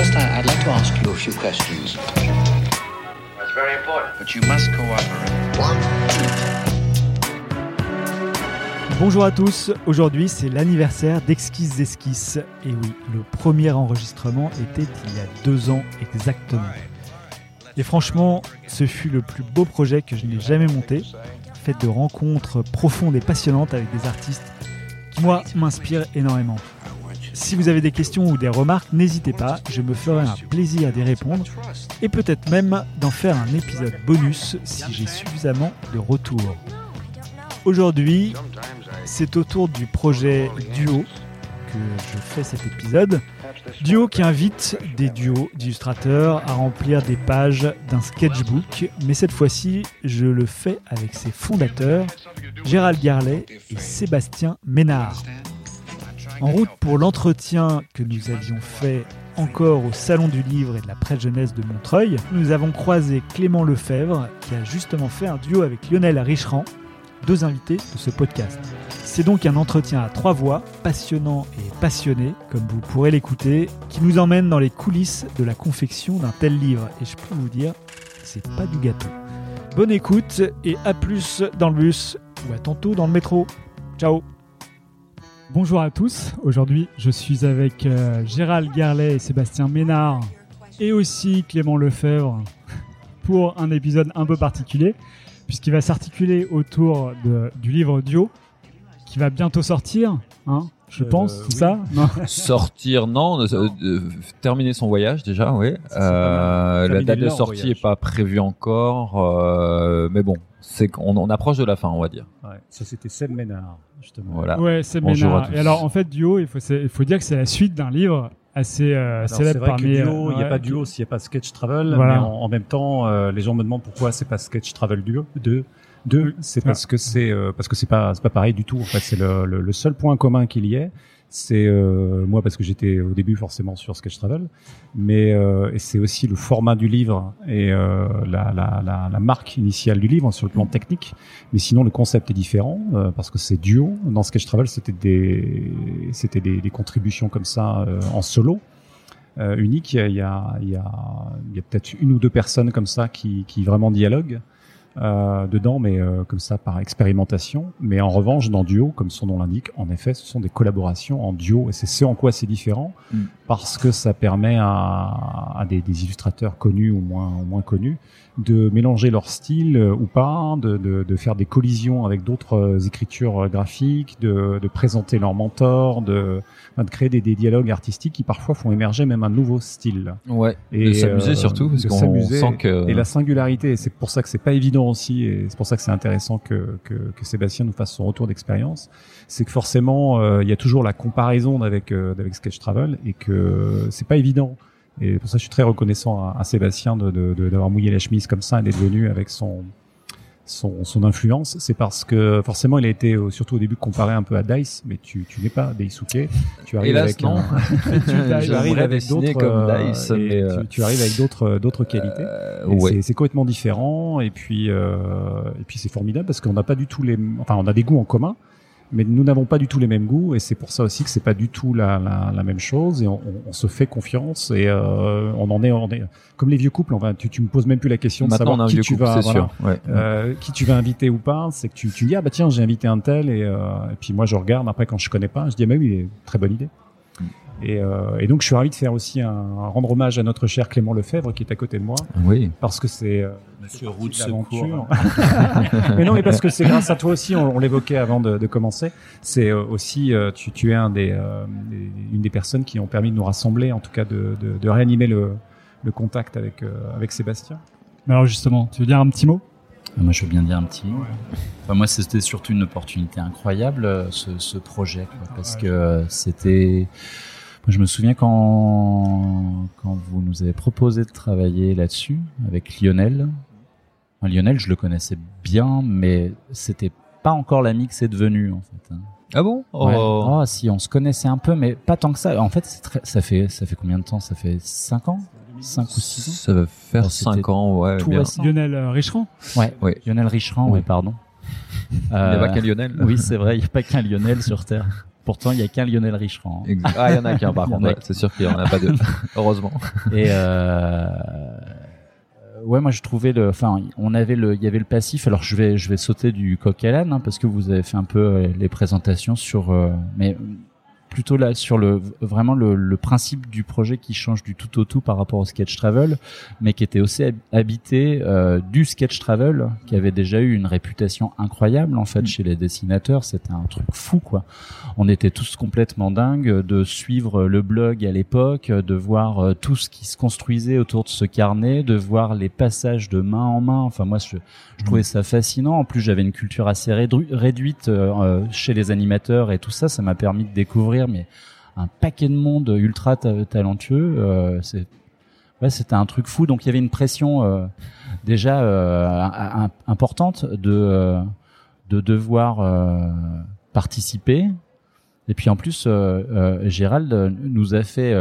First, I- I'd like to ask you a few questions. That's very important. But you must cooperate. Bonjour à tous, aujourd'hui c'est l'anniversaire d'Exquise Esquisses. Et oui, le premier enregistrement était il y a deux ans exactement. Et franchement, ce fut le plus beau projet que je n'ai jamais monté, fait de rencontres profondes et passionnantes avec des artistes qui, moi, m'inspirent énormément. Si vous avez des questions ou des remarques, n'hésitez pas, je me ferai un plaisir d'y répondre et peut-être même d'en faire un épisode bonus si j'ai suffisamment de retours. Aujourd'hui, c'est autour du projet Duo que je fais cet épisode. Duo qui invite des duos d'illustrateurs à remplir des pages d'un sketchbook, mais cette fois-ci, je le fais avec ses fondateurs, Gérald Garlet et Sébastien Ménard. En route pour l'entretien que nous avions fait encore au Salon du Livre et de la Presse Jeunesse de Montreuil, nous avons croisé Clément Lefebvre qui a justement fait un duo avec Lionel Richerand, deux invités de ce podcast. C'est donc un entretien à trois voix, passionnant et passionné, comme vous pourrez l'écouter, qui nous emmène dans les coulisses de la confection d'un tel livre. Et je peux vous dire, c'est pas du gâteau. Bonne écoute et à plus dans le bus ou à tantôt dans le métro. Ciao Bonjour à tous, aujourd'hui je suis avec euh, Gérald Garlet et Sébastien Ménard et aussi Clément Lefebvre pour un épisode un peu particulier puisqu'il va s'articuler autour du livre Dio qui va bientôt sortir, hein, je Euh, pense, c'est oui. ça Non Sortir, non. euh, euh, terminer son voyage déjà, oui. Euh, la date de sortie voyage. est pas prévue encore, euh, mais bon, c'est qu'on on approche de la fin, on va dire. Ouais, ça c'était Seb Ménard, justement. Voilà. Ouais, c'est Bonjour Ménard. à tous. Et alors en fait Duo, il faut, c'est- il faut dire que c'est la suite d'un livre assez euh, célèbre vrai que parmi. duo, il n'y a pas duo s'il n'y a pas sketch travel, Voilà. mais en, en même temps, euh, les gens me demandent pourquoi c'est pas sketch travel duo. Deux, c'est parce que c'est euh, parce que c'est pas c'est pas pareil du tout. En fait, c'est le, le, le seul point commun qu'il y ait. C'est euh, moi parce que j'étais au début forcément sur sketch travel, mais euh, c'est aussi le format du livre et euh, la, la, la, la marque initiale du livre sur le plan technique. Mais sinon, le concept est différent euh, parce que c'est duo. Dans sketch travel, c'était des c'était des, des contributions comme ça euh, en solo euh, unique. Il y a, il y a, il y a, il y a peut-être une ou deux personnes comme ça qui, qui vraiment dialoguent euh, dedans, mais euh, comme ça par expérimentation. Mais en revanche, dans Duo, comme son nom l'indique, en effet, ce sont des collaborations en duo, et c'est ce en quoi c'est différent, Mm. parce que ça permet à, à des, des illustrateurs connus ou moins, ou moins connus de mélanger leur style euh, ou pas, de, de, de faire des collisions avec d'autres euh, écritures euh, graphiques, de, de présenter leur mentor, de, de créer des, des dialogues artistiques qui parfois font émerger même un nouveau style. Ouais. Et, de s'amuser euh, surtout, parce qu'on sent que. Et la singularité, et c'est pour ça que c'est pas évident aussi, et c'est pour ça que c'est intéressant que, que, que Sébastien nous fasse son retour d'expérience, c'est que forcément, euh, il y a toujours la comparaison avec, euh, avec Sketch Travel, et que c'est pas évident. Et pour ça, je suis très reconnaissant à, à Sébastien de, de, de- d'avoir mouillé la chemise comme ça et d'être venu avec son, son, son influence. C'est parce que forcément, il a été euh, surtout au début comparé un peu à Dice, mais tu, tu n'es pas Daisuke. Tu arrives Hélas, avec non. un- tu arrives avec d'autres comme euh, Dice, mais, euh, tu, tu arrives avec d'autres d'autres qualités. euh, ouais. c'est- C'est complètement différent et puis euh, et puis c'est formidable parce qu'on n'a pas du tout les enfin on a des goûts en commun mais nous n'avons pas du tout les mêmes goûts et c'est pour ça aussi que c'est pas du tout la, la, la même chose et on, on- on se fait confiance et euh, on en est on est comme les vieux couples enfin tu, tu me poses même plus la question de Maintenant, on savoir qui tu couple, vas c'est voilà, sûr. Ouais. euh, qui tu vas inviter ou pas c'est que tu, tu dis ah bah tiens j'ai invité un tel et, euh, et puis moi je regarde après quand je connais pas je dis ah bah oui très bonne idée. Et, euh, et donc je suis ravi de faire aussi un, un rendre hommage à notre cher Clément Lefebvre qui est à côté de moi Oui. parce que c'est euh, Monsieur Roux de secours. mais non, mais parce que c'est grâce à toi aussi, on, on l'évoquait avant de, de commencer. C'est euh, aussi, tu, tu es un des, euh, des- une des personnes qui ont permis de nous rassembler, en tout cas de, de, de réanimer le, le contact avec, euh, avec Sébastien. Alors justement, tu veux dire un petit mot? Moi, je veux bien dire un petit mot. Enfin, moi, c'était surtout une opportunité incroyable, ce, ce projet, quoi, parce que euh, c'était. Moi, je me souviens quand, quand vous nous avez proposé de travailler là-dessus avec Lionel. Enfin, Lionel, je le connaissais bien, mais c'était pas encore l'ami que c'est devenu, en fait. hein. Ah bon? Ouais. Oh. Oh, si, on se connaissait un peu, mais pas tant que ça. En fait, très- ça fait ça fait combien de temps? Ça fait 5 ans? 5 ou 6 ans? Ça va faire Alors, c'était 5 ans, ouais. tout bien. récent. Lionel euh, Richerand Ouais, Oui. Lionel Richerand, Oui. ouais, pardon. Il n'y a Euh, pas qu'un Lionel. Oui, c'est vrai, il n'y a pas qu'un Lionel sur Terre. Pourtant, il y a qu'un Lionel Richerand. hein. Ah, il y en a qu'un par contre. ouais. C'est sûr qu'il y en a pas deux. Heureusement. Et euh, ouais, moi je trouvais le, enfin, on avait le, il y avait le passif. Alors je vais, je vais sauter du coq à l'âne hein, parce que vous avez fait un peu euh, les présentations sur, euh, mais plutôt là sur le vraiment le, le principe du projet qui change du tout au tout par rapport au sketch travel, mais qui était aussi hab- habité euh, du sketch travel, qui avait déjà eu une réputation incroyable en fait chez les dessinateurs. C'était un truc fou quoi. On était tous complètement dingues de suivre le blog à l'époque, de voir euh, tout ce qui se construisait autour de ce carnet, de voir les passages de main en main. Enfin moi je, je trouvais ça fascinant. En plus j'avais une culture assez réduite euh, chez les animateurs et tout ça, ça m'a permis de découvrir mais un paquet de monde ultra ta- talentueux. Euh, c'est ouais, c'était un truc fou. Donc il y avait une pression euh, déjà euh, importante de de devoir euh, participer. Et puis en plus, Gérald nous a fait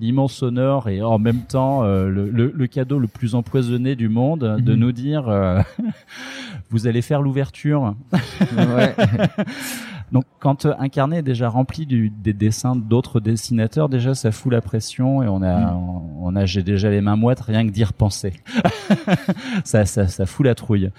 l'immense honneur et en même temps le, le- le cadeau le plus empoisonné du monde de Mhm. nous dire vous allez faire l'ouverture. Ouais. Donc quand euh, un carnet est déjà rempli du, des dessins d'autres dessinateurs, déjà ça fout la pression et on a, on a j'ai déjà les mains moites rien que d'y repenser. ça, ça, ça fout la trouille.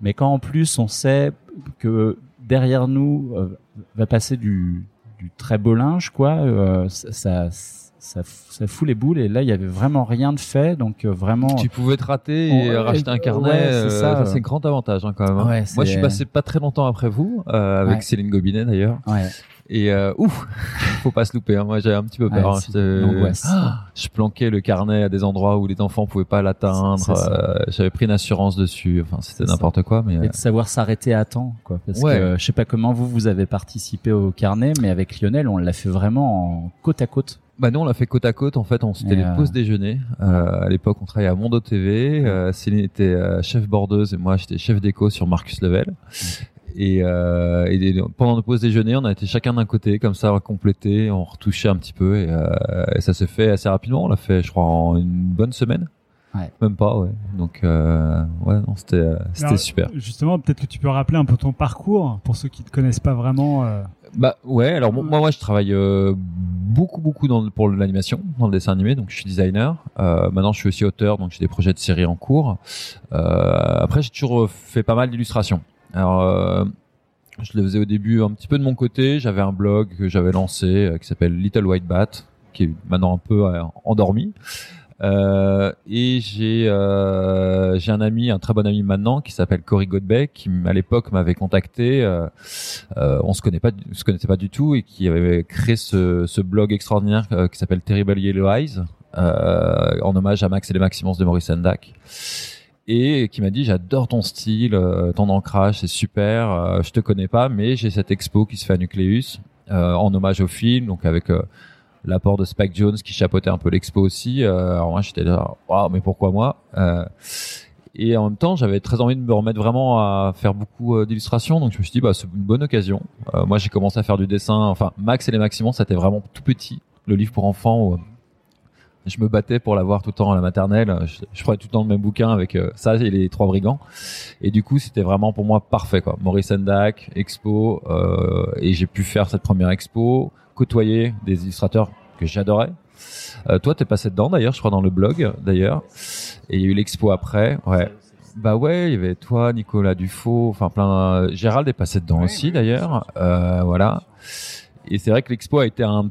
Mais quand en plus on sait que derrière nous euh, va passer du, du très beau linge, quoi, euh, ça, ça, ça, ça fout les boules et là il y avait vraiment rien de fait, donc euh, vraiment. Tu pouvais te rater et Ouais, racheter un carnet. ouais, c'est euh, ça, euh. c'est un grand avantage hein, quand même. hein. Ouais, Moi, je suis passé pas très longtemps après vous, euh, avec Ouais. Céline Gobinet d'ailleurs. Ouais. Et euh, ouf, faut pas se louper. hein. Moi, j'avais un petit peu peur. Hein. l'angoisse. Ah, je planquais le carnet à des endroits où les enfants pouvaient pas l'atteindre. Euh, J'avais pris une assurance dessus. Enfin, c'était n'importe quoi. Mais Et de savoir s'arrêter à temps, quoi. Parce que je sais pas comment vous vous avez participé au carnet, mais avec Lionel, on l'a fait vraiment en côte à côte. Bah nous, on l'a fait côte à côte. En fait, on c'était les euh, pauses déjeuner. Euh, à l'époque, on travaillait à Mondo TV. Euh, Céline était euh, chef bordeuse et moi, j'étais chef d'éco sur Marcus Level. Et, euh, et des- pendant nos pauses déjeuner, on a été chacun d'un côté, comme ça, à compléter, on retouchait un petit peu, et, euh, et ça s'est fait assez rapidement. On l'a fait, je crois, en une bonne semaine. Ouais. Même pas, ouais. Donc, euh, ouais, non, c'était, euh, c'était Alors, super. Justement, peut-être que tu peux rappeler un peu ton parcours pour ceux qui te connaissent pas vraiment. euh, Bah ouais, alors bon, moi, moi, je travaille euh, beaucoup, beaucoup dans, pour l'animation, dans le dessin animé. Donc, je suis designer. Euh, maintenant, je suis aussi auteur, donc j'ai des projets de séries en cours. Euh, après, j'ai toujours fait pas mal d'illustrations. Alors, euh, je le faisais au début un petit peu de mon côté. J'avais un blog que j'avais lancé euh, qui s'appelle Little White Bat, qui est maintenant un peu euh, endormi. Euh, et j'ai euh, j'ai un ami, un très bon ami maintenant, qui s'appelle Cory Godbeck, qui à l'époque m'avait contacté. Euh, euh, on se connaît pas, se connaissait pas du tout, et qui avait créé ce, ce blog extraordinaire euh, qui s'appelle Terrible Yellow Eyes, euh, en hommage à Max et les Maximons de Maurice Sendak et qui m'a dit j'adore ton style, ton ancrage, c'est super. je te connais pas, mais j'ai cette expo qui se fait à Nucleus euh, en hommage au film, donc avec euh, l'apport de Spike Jones qui chapeautait un peu l'expo aussi. Euh, alors moi j'étais là, waouh, mais pourquoi moi Euh, Et en même temps, j'avais très envie de me remettre vraiment à faire beaucoup euh, d'illustrations, donc je me suis dit bah c'est une bonne occasion. Moi j'ai commencé à faire du dessin, enfin Max et les Maximons, c'était vraiment tout petit, le livre pour enfants. Je me battais pour l'avoir tout le temps à la maternelle. Je, je prenais tout le temps le même bouquin avec euh, ça et les trois brigands. Et du coup, c'était vraiment pour moi parfait. Quoi. Maurice Sendak, Expo, et j'ai pu faire cette première expo, côtoyer des illustrateurs que j'adorais. Euh, toi, t'es passé dedans d'ailleurs, je crois dans le blog d'ailleurs. Et il y a eu l'expo après. Ouais. Bah ouais, il y avait toi, Nicolas Dufaux, enfin plein. Gérald est passé dedans aussi d'ailleurs. Euh, voilà. Et c'est vrai que l'expo a été un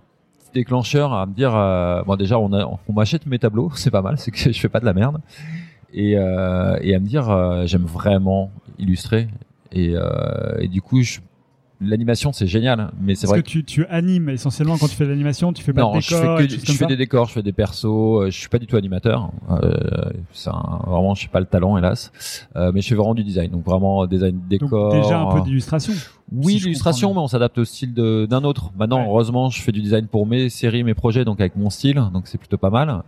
déclencheur à me dire euh, bon déjà on, a- on m'achète mes tableaux c'est pas mal c'est que je fais pas de la merde et, euh, et à me dire j'aime vraiment illustrer et, et du coup je- l'animation c'est génial mais c'est vrai que tu, tu animes essentiellement quand tu fais de l'animation Tu fais pas non, de je décor fais, que, je fais ça des décors, je fais des persos. euh, Je suis pas du tout animateur. Euh, c'est un- vraiment, je sais pas le talent, hélas. Euh, mais je fais vraiment du design. Donc vraiment euh, design Donc décor. déjà un peu euh, d'illustration. Oui, si l'illustration, mais on s'adapte au style d'un autre. Maintenant, Ouais. heureusement, je fais du design pour mes séries, mes projets, donc avec mon style, donc c'est plutôt pas mal.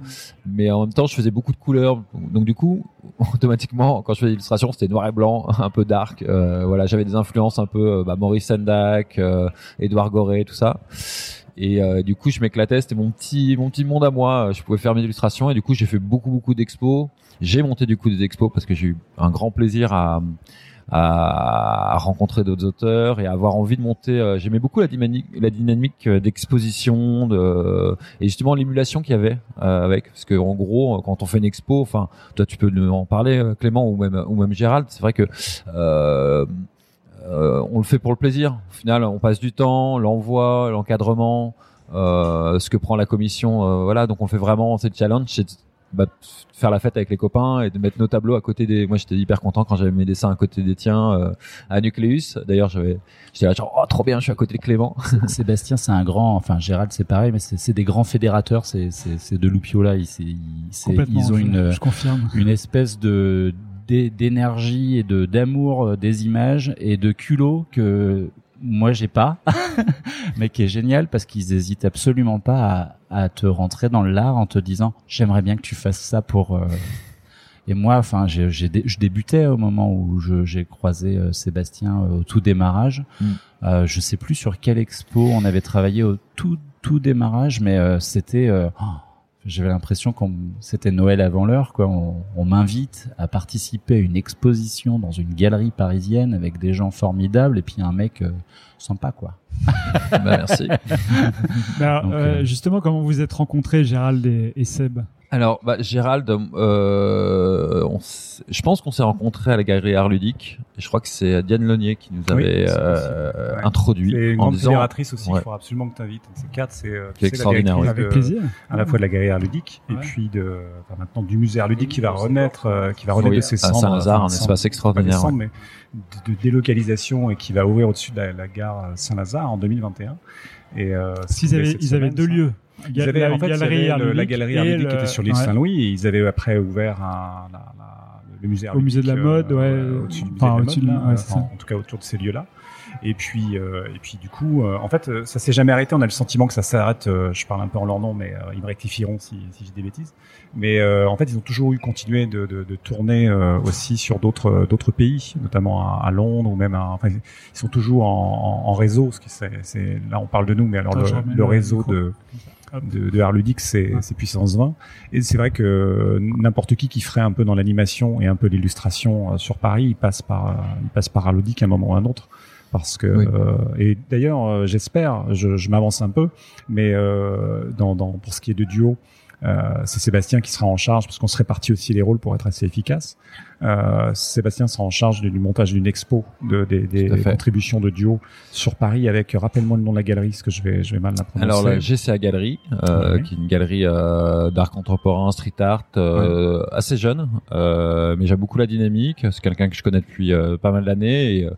Mais en même temps, je faisais beaucoup de couleurs, donc du coup, automatiquement, quand je faisais l'illustration, c'était noir et blanc, un peu dark. Euh, voilà, j'avais des influences un peu euh, bah, Maurice Sendak, euh, Edouard Goré, tout ça. Et euh, du coup, je m'éclatais. C'était mon petit, mon petit monde à moi. Je pouvais faire mes illustrations et du coup, j'ai fait beaucoup, beaucoup d'expos. J'ai monté du coup des expos parce que j'ai eu un grand plaisir à à, rencontrer d'autres auteurs et à avoir envie de monter. J'aimais beaucoup la dynamique, la dynamique d'exposition, de et justement l'émulation qu'il y avait avec, parce que en gros, quand on fait une expo, enfin, toi tu peux en parler, Clément ou même ou même Gérald, c'est vrai que euh, euh, on le fait pour le plaisir. Au final, on passe du temps, l'envoi, l'encadrement, euh, ce que prend la commission, euh, voilà. Donc on fait vraiment cette challenge, c'est bah, faire la fête avec les copains et de mettre nos tableaux à côté des. Moi, j'étais hyper content quand j'avais mes dessins à côté des tiens euh, à Nucleus. D'ailleurs, j'avais, j'étais là genre oh trop bien, je suis à côté de Clément. Sébastien, c'est un grand. Enfin, Gérald, c'est pareil, mais c'est des grands fédérateurs. C'est c'est de Lupiola. Ils, ils ont une je confirme. une espèce de d'énergie et de d'amour euh, des images et de culot que moi j'ai pas, mais qui est génial parce qu'ils hésitent absolument pas à, à te rentrer dans l'art en te disant j'aimerais bien que tu fasses ça pour. Euh, et moi, enfin, j'ai, j'ai je débutais au moment où j'ai croisé euh, Sébastien au tout démarrage. Mm. Euh, je sais plus sur quelle expo on avait travaillé au tout tout démarrage, mais c'était. Oh, j'avais l'impression qu'on c'était Noël avant l'heure quoi. On, m'invite à participer à une exposition dans une galerie parisienne avec des gens formidables et puis un mec euh, sympa quoi. bah, merci. bah, euh, euh, justement, comment vous êtes rencontrés, Gérald et Seb? Alors, bah, Gérald, euh, on je pense qu'on s'est rencontrés à la galerie Art Ludique. Et je crois que c'est Diane Lonier qui nous avait euh, introduit. C'est une grande fédératrice aussi. Il faut absolument que tu invites. C'est quatre, c'est euh, extraordinaire. La Avec plaisir. À la fois de la galerie Art Ludique et puis de enfin, maintenant du musée Art Ludique qui va renaître, euh, qui va renaître de ses cendres. Saint-Lazare, un espace extraordinaire. mais de, délocalisation et qui va ouvrir au-dessus de la, gare Saint-Lazare en 2021. Et euh, ils avaient, ils avaient deux lieux. Ils avaient, en fait, galerie la galerie Arludique qui était sur l'île Saint-Louis et ils avaient après ouvert un, la, la, le musée Au musée de la mode, ouais. Euh, au-dessus du musée enfin, de la mode, en, en, tout cas autour de ces lieux-là. Et puis, euh, et puis du coup, euh, en fait, ça s'est jamais arrêté. On a le sentiment que ça s'arrête. Euh, je parle un peu en leur nom, mais euh, ils me rectifieront si, si j'ai des bêtises. Mais en fait, ils ont toujours eu continué de, de, de tourner aussi sur d'autres d'autres pays, notamment à, à, Londres ou même. À, enfin, ils sont toujours en, en, en réseau. Ce qui c'est, là, on parle de nous, mais alors le, le, réseau de de, de c'est puissance 20. Et c'est vrai que n'importe qui qui ferait un peu dans l'animation et un peu l'illustration sur Paris, il passe par, il passe par Art Ludique à un moment ou à un autre. Parce que euh, et d'ailleurs euh, j'espère je, je m'avance un peu mais euh, dans, dans pour ce qui est de duo euh, c'est Sébastien qui sera en charge parce qu'on se répartit aussi les rôles pour être assez efficace. Euh, Sébastien sera en charge du montage d'une expo de, des, des contributions de duo sur Paris avec rappelle-moi le nom de la galerie parce que je vais je vais mal la prononcer. Alors la GCA Galerie euh, qui est une galerie euh, d'art contemporain, street art euh, assez jeune mais j'aime beaucoup la dynamique, c'est quelqu'un que je connais depuis pas mal d'années et,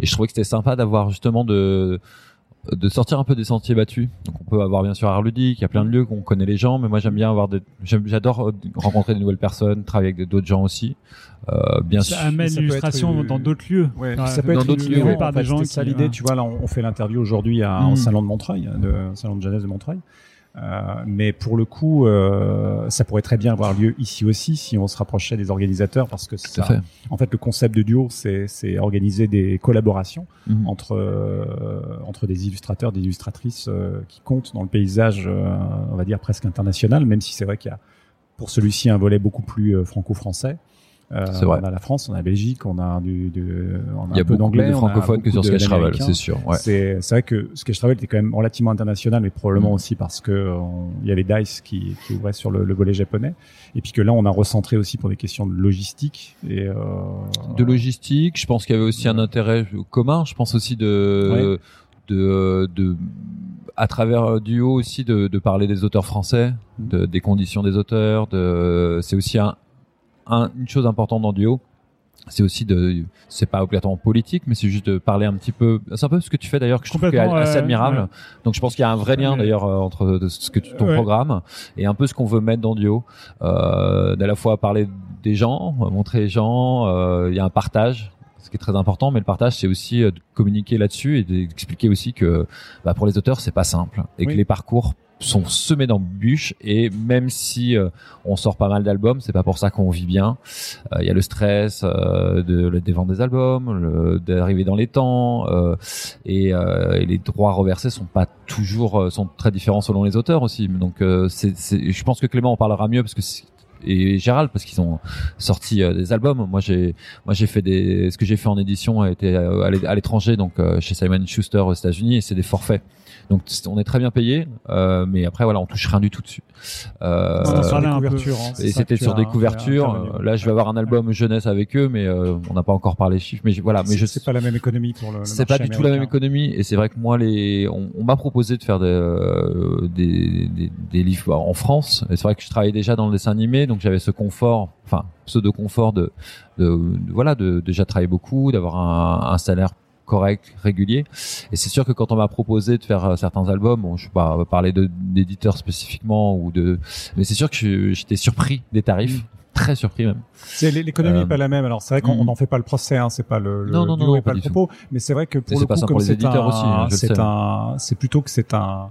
et je trouvais que c'était sympa d'avoir justement de de sortir un peu des sentiers battus. Donc on peut avoir bien sûr Art Ludique, il y a plein de lieux qu'on connaît les gens, mais moi j'aime bien avoir des, j'adore rencontrer de nouvelles personnes, travailler avec d'autres gens aussi. Euh, bien ça amène l'illustration dans d'autres lieux. Ouais, ça peut être d'autres lieux par des gens. C'est ça l'idée, tu vois. Là, on, fait l'interview aujourd'hui au mm. salon de Montreuil, de salon de jeunesse de Montreuil. Euh, mais pour le coup, euh, ça pourrait très bien avoir lieu ici aussi si on se rapprochait des organisateurs, parce que ça, fait. en fait, le concept de duo, c'est organiser des collaborations mhm. entre euh, entre des illustrateurs, des illustratrices euh, qui comptent dans le paysage, euh, on va dire presque international, même si c'est vrai qu'il y a pour celui-ci un volet beaucoup plus franco-français. Euh, on a la France, on a la Belgique, on a du, du on a Il y a un peu d'anglais, de francophones que sur Sketch Travel, c'est sûr. Ouais. C'est vrai que Sketch Travel était quand même relativement international, mais probablement mm. aussi parce que il y avait Dice qui, qui ouvrait sur le, le, volet japonais, et puis que là on a recentré aussi pour des questions de logistique et euh, de logistique. Je pense qu'il y avait aussi un intérêt commun. Je pense aussi de de, de à travers Duo aussi de, de parler des auteurs français, de, des conditions des auteurs. De, c'est aussi un, une chose importante dans Duo, c'est aussi de c'est pas obligatoirement politique mais c'est juste de parler un petit peu c'est un peu ce que tu fais d'ailleurs que je trouve assez admirable. donc je pense qu'il y a un vrai lien d'ailleurs euh, entre ce que tu, ton programme et un peu ce qu'on veut mettre dans Duo. Euh, d'à la fois parler des gens montrer les gens euh, il y a un partage ce qui est très important mais le partage c'est aussi euh, de communiquer là-dessus et d'expliquer aussi que bah, pour les auteurs c'est pas simple et que les parcours sont semés d'embûches et même si euh, on sort pas mal d'albums, c'est pas pour ça qu'on vit bien. Euh, il y a le stress euh, de, des ventes des albums, d'arriver dans les temps et, et, les droits reversés sont pas toujours sont très différents selon les auteurs aussi. Donc c'est, je pense que Clément en parlera mieux parce que et Gérald parce qu'ils ont sorti euh, des albums. Moi j'ai moi j'ai fait des ce que j'ai fait en édition a été euh, à l'étranger donc euh, chez Simon Schuster aux États-Unis et c'est des forfaits. Donc on est très bien payé, euh, mais après voilà, on touche rien du tout dessus. Euh. Hein, et c'était sur des couvertures. Là, je vais avoir un album jeunesse avec eux, mais euh, on n'a pas encore parlé chiffres. Mais voilà, mais je sais pas la même économie pour le. c'est pas du tout la même économie, et c'est vrai que moi, les, on, on m'a proposé de faire des, euh, des, des, des livres en France. Et c'est vrai que je travaillais déjà dans le dessin animé, donc j'avais ce confort, enfin pseudo confort de, de, de voilà, de, déjà travailler beaucoup, d'avoir un, un salaire correct, régulier. Et c'est sûr que quand on m'a proposé de faire euh, certains albums, bon, je vais pas parler d'éditeurs spécifiquement ou de, mais c'est sûr que j'étais surpris des tarifs. Mm. Très surpris même. C'est l'économie n'est pas la même. Alors c'est vrai qu'on n'en mm. fait pas le procès, hein, c'est pas le, le non, non, non, pas, le propos, mais c'est vrai que pour le coup, comme c'est un, c'est un, c'est plutôt que c'est un,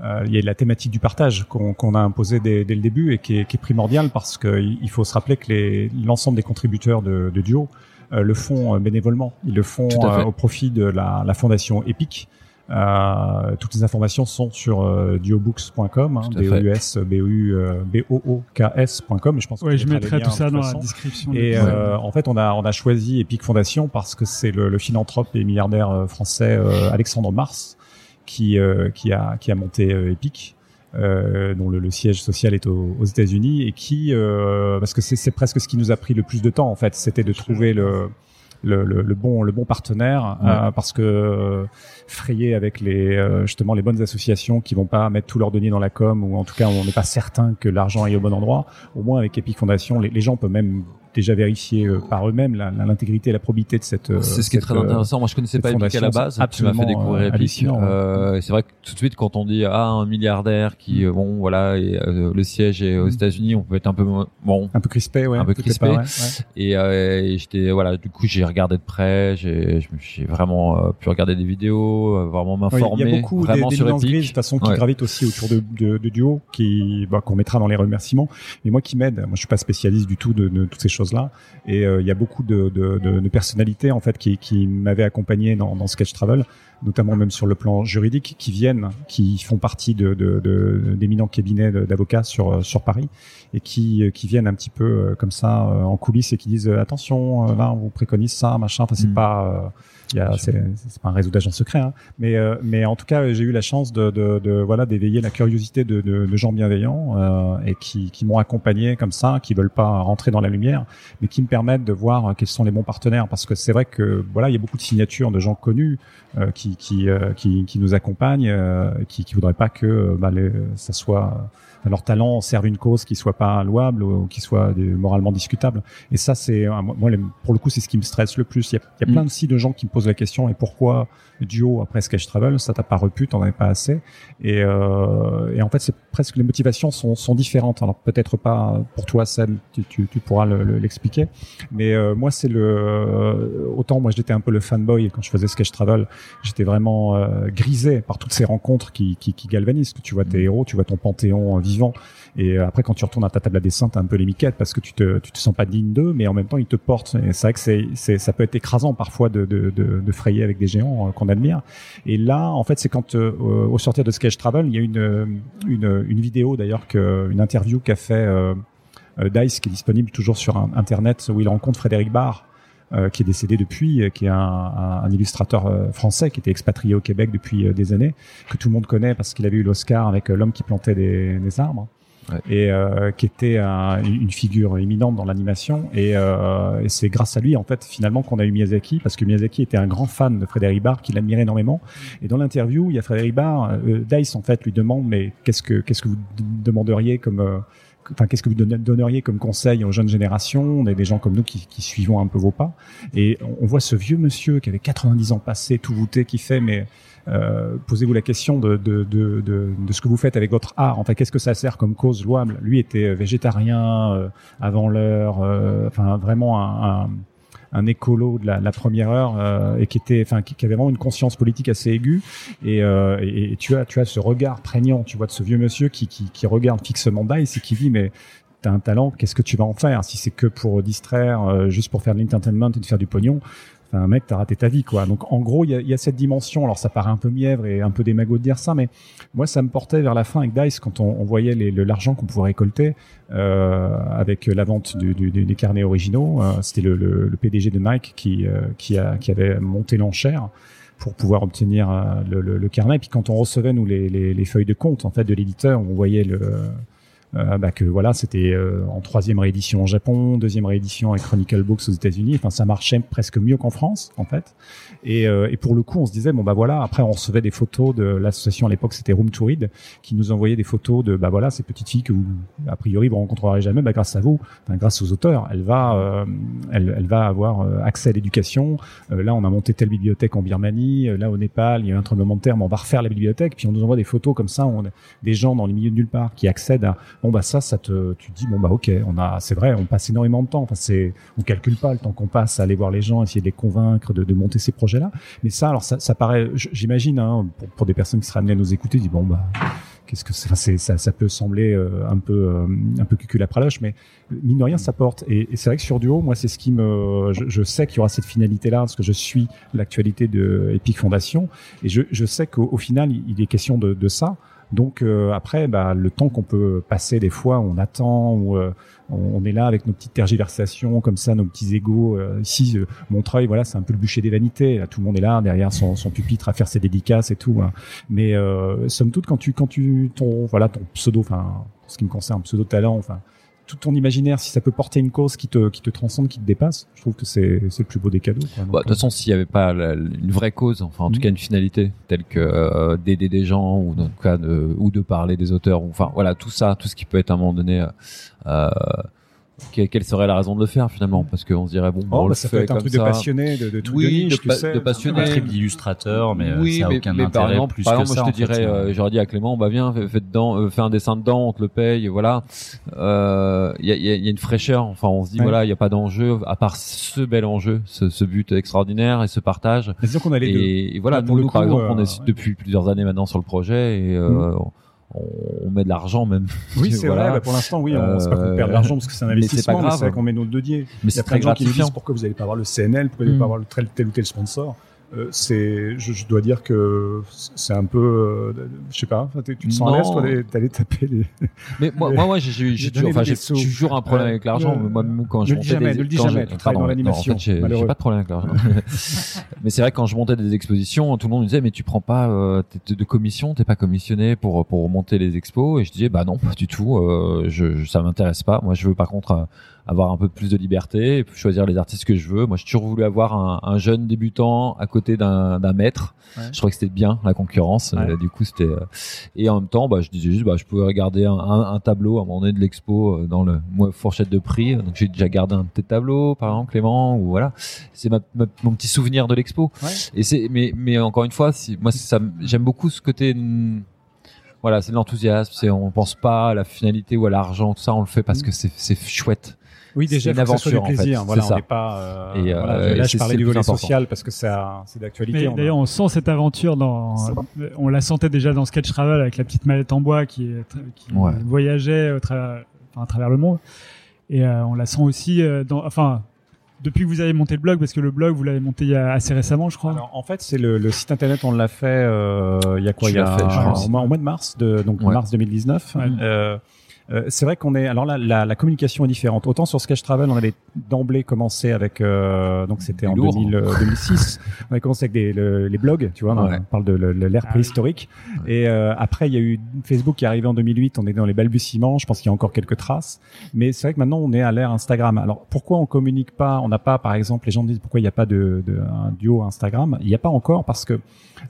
euh, il y a la thématique du partage qu'on a imposé dès, dès, le début et qui est, qui est primordial parce qu'il faut se rappeler que l'ensemble des contributeurs de, de Duo euh, le font euh, bénévolement. Ils le font euh, au profit de la, la fondation Epic. Euh, toutes les informations sont sur euh, duobooks.com, hein, b o u s b o u b o o k s.com. Je pense. Oui, je mettrai tout ça dans la description. Et euh, en fait, on a on a choisi Epic Foundation parce que c'est le, le, philanthrope et milliardaire français Alexandre Mars qui qui a qui a monté Epic euh, dont le, siège social est aux, États-Unis et qui, euh, parce que c'est presque ce qui nous a pris le plus de temps en fait, c'était de trouver le, le, le, bon le bon partenaire euh, parce que frayer avec les justement les bonnes associations qui vont pas mettre tous leurs deniers dans la com ou en tout cas on n'est pas certain que l'argent aille au bon endroit au moins avec Epic Foundation les, les gens peuvent même déjà vérifié euh, par eux-mêmes l'intégrité et la probité de cette. Euh, c'est ce qui est très intéressant. Moi, je connaissais pas Epic à la base. Tu m'as fait découvrir euh, Epic. Euh, c'est vrai que tout de suite, quand on dit ah un milliardaire qui mm. bon voilà et, le siège est aux mm. États-Unis, on peut être un peu bon. Un peu crispé, ouais. Un peu crispé. ouais. Et, et j'étais voilà. Du coup, j'ai regardé de près. J'ai vraiment pu regarder des vidéos, vraiment m'informer. Il y a beaucoup vraiment des, sur Epic. de façon qui gravitent aussi autour de, de, de Duo, qui bah, qu'on mettra dans les remerciements. Mais moi qui m'aide, moi je suis pas spécialiste du tout de, de toutes ces choses-là. Et euh, il y a beaucoup de, de, de, de, personnalités en fait qui, qui m'avaient accompagné dans, dans Sketch Travel, notamment même sur le plan juridique, qui viennent, qui font partie de, d'éminents cabinets d'avocats sur sur Paris et qui qui viennent un petit peu euh, comme ça euh, en coulisses et qui disent attention là on vous préconise ça machin. Enfin c'est mm. pas c'est pas un réseau d'agents secrets, hein. mais euh, mais en tout cas, j'ai eu la chance de, de, de voilà d'éveiller la curiosité de, de, de gens bienveillants euh, et qui, qui m'ont accompagné comme ça, qui veulent pas rentrer dans la lumière, mais qui me permettent de voir quels sont les bons partenaires, parce que c'est vrai que voilà, il y a beaucoup de signatures de gens connus euh, qui qui, euh, qui, qui nous accompagnent, euh, qui qui voudraient pas que bah, les, ça soit leur talent serve une cause qui soit pas louable ou qui soit moralement discutable. Et ça, c'est moi pour le coup, c'est ce qui me stresse le plus. Il y a, il y a plein mm. de, gens qui me posent la question et pourquoi duo après Sketch Travel, ça t'a pas repu, t'en avais pas assez? Et, euh, et en fait, c'est presque les motivations sont, sont différentes. Alors peut-être pas pour toi, Sam, tu, tu, tu pourras l'expliquer. mais euh, moi, c'est le euh, autant moi j'étais un peu le fanboy quand je faisais Sketch Travel, j'étais vraiment euh, grisé par toutes ces rencontres qui, qui, qui galvanisent. Tu vois tes mm. héros, tu vois ton panthéon vivant. Et après, quand tu retournes à ta table à dessin, t'as un peu les miquettes parce que tu te, te sens pas digne d'eux, mais en même temps, ils te portent. Et c'est vrai que ça peut être écrasant parfois de, frayer avec des géants qu'on admire. Et là, en fait, c'est quand euh, au sortir de Sketch Travel, il y a une vidéo d'ailleurs une interview qu'a fait euh, euh, Dice qui est disponible toujours sur internet où il rencontre Frédéric Barr. Qui est décédé depuis, qui est un, un, illustrateur français qui était expatrié au Québec depuis des années, que tout le monde connaît parce qu'il avait eu l'Oscar avec l'homme qui plantait des, des arbres et euh, qui était une figure éminente dans l'animation. Et, euh, et c'est grâce à lui, en fait, finalement, qu'on a eu Miyazaki, parce que Miyazaki était un grand fan de Frédéric Barr, qui l'admirait énormément. Et dans l'interview, il y a Frédéric Barr, euh, Dice, en fait, lui demande, mais qu'est-ce que qu'est-ce que vous demanderiez comme euh, enfin, qu'est-ce que vous donneriez comme conseil aux jeunes générations? On des gens comme nous qui, qui suivons un peu vos pas. Et on voit ce vieux monsieur qui avait 90 ans passés, tout voûté, qui fait, mais euh, posez-vous la question de, de, de, de, ce que vous faites avec votre art. Enfin, qu'est-ce que ça sert comme cause louable? Lui était végétarien euh, avant l'heure, euh, enfin vraiment un, un un écolo de la, la première heure et qui était, enfin, qui, avait vraiment une conscience politique assez aiguë. Et, euh, et, tu as, tu as ce regard prégnant, tu vois, de ce vieux monsieur qui, qui, qui regarde fixement Dice et qui dit mais t'as un talent, qu'est-ce que tu vas en faire? Si c'est que pour distraire, juste pour faire de l'entertainment et de faire du pognon, Enfin, mec, t'as raté ta vie, quoi. Donc, en gros, il y a, y a, cette dimension. Alors, ça paraît un peu mièvre et un peu démago de dire ça, mais moi, ça me portait vers la fin avec Dice quand on, on voyait l'argent qu'on pouvait récolter euh, avec la vente du, du, des carnets originaux. Euh, C'était le, le, le, PDG de Nike qui, euh, qui, a, qui avait monté l'enchère pour pouvoir obtenir euh, le, le, carnet. Et puis, quand on recevait nous les, les, les feuilles de compte en fait de l'éditeur, on voyait le euh, bah que voilà, c'était euh, en troisième réédition au Japon, deuxième réédition avec Chronicle Books aux États-Unis. Enfin, ça marchait presque mieux qu'en France, en fait. Et, euh, et, pour le coup, on se disait bon bah voilà. Après, on recevait des photos de l'association à l'époque, c'était Room to Read, qui nous envoyait des photos de bah voilà ces petites filles que vous a priori vous rencontrerez jamais. Bah grâce à vous, enfin, grâce aux auteurs, elle va, elle, elle, va avoir accès à l'éducation. là, on a monté telle bibliothèque en Birmanie. là, au Népal, il y a un tremblement de terre, mais on va refaire la bibliothèque. Puis on nous envoie des photos comme ça, on des gens dans les milieux de nulle part qui accèdent à bon bah ça, ça te, tu dis bon bah ok, on a, c'est vrai, on passe énormément de temps. Enfin c'est, on calcule pas le temps qu'on passe à aller voir les gens, essayer de les convaincre de, de monter ces projets-là. Mais ça, alors ça, ça paraît, j'imagine, hein, pour, pour, des personnes qui seraient amenées à nous écouter, dit bon bah qu'est-ce que c'est, enfin, ça, ça peut sembler euh, un peu euh, un peu cucul à praloche, mais mine de rien ça porte. Et, et c'est vrai que sur Duo, moi c'est ce qui me, je, je sais qu'il y aura cette finalité là parce que je suis l'actualité de Epic Foundation et je, je sais qu'au final il, il est question de, de ça. Donc euh, après, bah, le temps qu'on peut passer des fois, on attend, euh, on, est là avec nos petites tergiversations comme ça, nos petits égaux. Euh, ici, Montreuil, voilà, c'est un peu le bûcher des vanités. tout le monde est là derrière son, son pupitre à faire ses dédicaces et tout. Hein. Mais somme toute, quand tu, quand tu, ton, voilà, ton pseudo, enfin, ce qui me concerne, pseudo talent, enfin tout ton imaginaire, si ça peut porter une cause qui te, qui te transcende, qui te dépasse, je trouve que c'est, c'est le plus beau des cadeaux. Bah, de toute façon, s'il n'y avait pas la, une vraie cause, enfin en tout mmh. cas une finalité, telle que euh, d'aider des gens ou en tout cas de, ou de parler des auteurs, ou, enfin voilà tout ça, tout ce qui peut être à un moment donné euh, quelle serait la raison de le faire finalement? Parce qu'on se dirait bon, oh, on bah, ça peut être un truc ça. de passionné de, de oui, de niche de, tu sais de passionné un trip d'illustrateur mais oui, ça a mais, aucun mais intérêt par exemple, plus par que exemple, ça moi je te en fait, dirais euh, euh, j'aurais dit à Clément bah viens fais, fais dedans euh, fais un dessin dedans on te le paye voilà il euh, y, a, y, a, y, a, une fraîcheur enfin on se dit Ouais. voilà il y a pas d'enjeu à part ce bel enjeu ce, ce but extraordinaire et ce partage disons qu'on a les deux. et, et voilà nous, pour le nous, par exemple euh, on est depuis plusieurs années maintenant sur le projet et euh, Mm. On, met de l'argent même Oui, c'est Voilà. vrai. Bah, pour l'instant, oui, on c'est pas qu'on perd de l'argent parce que c'est un mais c'est pas investissement, mais c'est vrai qu'on met nos deux diés. mais Il y c'est a plein très de gens qui nous disent pourquoi vous n'allez pas avoir le CNL, pourquoi vous n'allez pas avoir le tel, tel ou tel sponsor? Euh, c'est, je, je dois dire que c'est un peu, euh, je sais pas, tu te sens à Non. l'aise toi d'aller- taper les. Mais moi, moi, moi, j'ai- j'ai j'ai toujours, Donner enfin, toujours un problème Euh, avec l'argent. ne- Moi, même quand je le dis montais jamais, des, ne le dis jamais, je- tu travailles dans l'animation, En fait, j'ai pas de problème avec l'argent. mais c'est vrai que quand je montais des expositions, tout le monde me disait mais tu prends pas euh, t'es de commission, t'es pas commissionné pour pour monter les expos. Et je disais bah non, pas du tout. Euh, je, je- ça m'intéresse pas. Moi, je veux par contre euh, avoir un peu plus de liberté et choisir les artistes que je veux. Moi, j'ai toujours voulu avoir un, un jeune débutant à côté d'un maître. Ouais. Je trouvais que c'était bien la concurrence. Ouais. Euh, du coup, c'était euh, et en même temps, bah, je disais juste, bah, je pouvais regarder un, un, un tableau à un moment donné de l'expo euh, dans le moi, fourchette de prix. Donc j'ai déjà gardé un petit tableau, par exemple, Clément, ou voilà. C'est ma, ma- mon petit souvenir de l'expo. Ouais. Et c'est, mais, mais encore une fois, si, moi, ça, me- j'aime beaucoup ce côté. Voilà, c'est de l'enthousiasme. C'est, on pense pas à la finalité ou à l'argent, tout ça. On le fait parce Mm. que c'est chouette. Oui, déjà, C'est une faut que ça soit du aventure, en fait. plaisir. Voilà, C'est on ça. n'est pas. euh, Et, euh, voilà, et là, je parlais du volet important. social parce que ça, c'est d'actualité. A- d'ailleurs, on sent cette aventure dans. On la sentait déjà dans Sketch Travel avec la petite mallette en bois qui, est- qui Ouais. voyageait au travers, enfin, à travers le monde. Et euh, on la sent aussi dans. Enfin, depuis que vous avez monté le blog, parce que le blog vous l'avez monté il y a assez récemment, je crois. Alors, en fait, c'est le, le site internet, on l'a fait euh, il y a quoi? Tu Il y a fait, je crois. au, mois, au mois de mars, de, donc Ouais. mars 2019. Ouais. Euh, euh, c'est vrai qu'on est. Alors là, la, la communication est différente. Autant sur Sketch Travel, on avait d'emblée commencé avec. Euh, donc c'était en Du lourd. 2000, euh, 2006. on avait commencé avec des, le- les blogs, tu vois. Ouais. On parle de l'ère Ah oui. préhistorique. Et euh, après, il y a eu Facebook qui est arrivé en 2008. On est dans les balbutiements. Je pense qu'il y a encore quelques traces. Mais c'est vrai que maintenant, on est à l'ère Instagram. Alors pourquoi on communique pas On n'a pas, par exemple, les gens me disent pourquoi il n'y a pas de, de un duo Instagram? Il n'y a pas encore parce que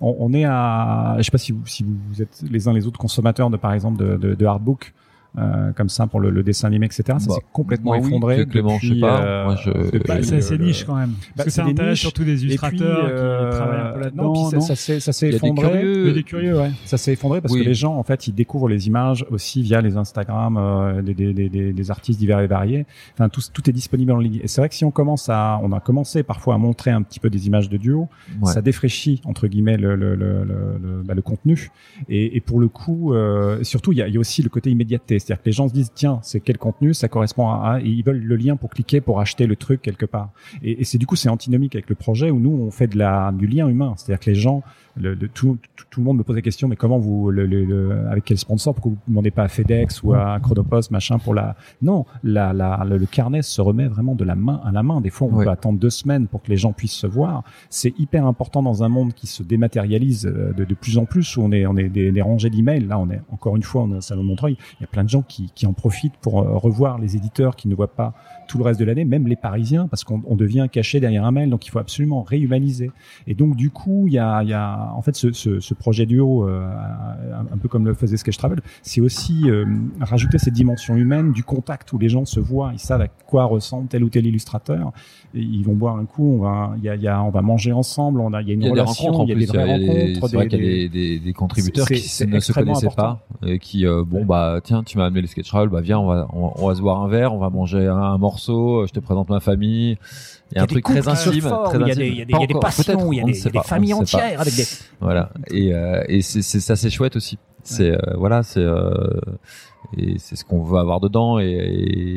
on, on est à. Je sais pas si vous, si vous êtes les uns les autres consommateurs de, par exemple, de, de, de hardbook. Euh, comme ça pour le, le dessin animé etc ça Bah, s'est complètement oui, effondré Clément, je sais depuis, pas. euh, Moi, je- depuis, Bah, c'est euh, assez niche quand même. Bah, Parce que c'est ça des intéresse surtout des puis, illustrateurs euh, qui travaillent un peu là-dedans. non, ça, s'est ça s'est des effondré curieux. Des curieux, ouais. ça s'est effondré parce Oui. que les gens, en fait, ils découvrent les images aussi via les Instagram euh, des, des, des, des, des artistes divers et variés. Enfin, tout, tout est disponible en ligne. Et c'est vrai que si on commence à, on a commencé parfois à montrer un petit peu des images de duo, Ouais. ça défraîchit entre guillemets le le le, le, le, bah, le contenu. Et, et pour le coup, euh, surtout, il y a, il y a aussi le côté immédiateté. C'est-à-dire que les gens se disent tiens, c'est quel contenu, ça correspond à, et ils veulent le lien pour cliquer pour acheter le truc quelque part. Et, et c'est du coup c'est antinomique avec le projet où nous on fait de la du lien humain. C'est-à-dire que les gens le, le- tout, tout, tout le monde me pose la question, mais comment vous, le, le- le- avec quel sponsor, pourquoi vous ne demandez pas à FedEx ou à Chronopost, machin, pour la, non, la, la, le, carnet se remet vraiment de la main à la main. Des fois, on Ouais. peut attendre deux semaines pour que les gens puissent se voir. C'est hyper important dans un monde qui se dématérialise euh, de, de plus en plus, où on est, on est des, des rangées d'emails. Là, on est, encore une fois, on est au Salon de Montreuil. Il y a plein de gens qui, qui en profitent pour euh, revoir les éditeurs qui ne voient pas tout le reste de l'année, même les Parisiens, parce qu'on on devient caché derrière un mail, donc il faut absolument réhumaniser. Et donc du coup, il y a, il y a en fait ce, ce, ce projet duo, euh, un, peu comme le faisait Sketch Travel, c'est aussi euh, rajouter cette dimension humaine du contact où les gens se voient, ils savent à quoi ressemble tel ou tel illustrateur, et ils vont boire un coup, on va, il y a, il y a, on va manger ensemble, on a, il y a une Il y a relation, il y a des vraies rencontres, C'est vrai des- qu'il y a des- des, des, contributeurs qui ne se connaissaient important. pas et qui euh, bon bah tiens tu m'as amené le sketch roll bah viens on va on va, on va se boire un verre on va manger un, un morceau je te présente ma famille il y a un des truc très intime il y a des, il y a des, Pas il y a des passions, il y a des, familles entières avec des. Voilà. Et, euh, et c'est c'est ça, c'est chouette aussi. C'est euh, voilà, c'est euh, et c'est ce qu'on veut avoir dedans. Et,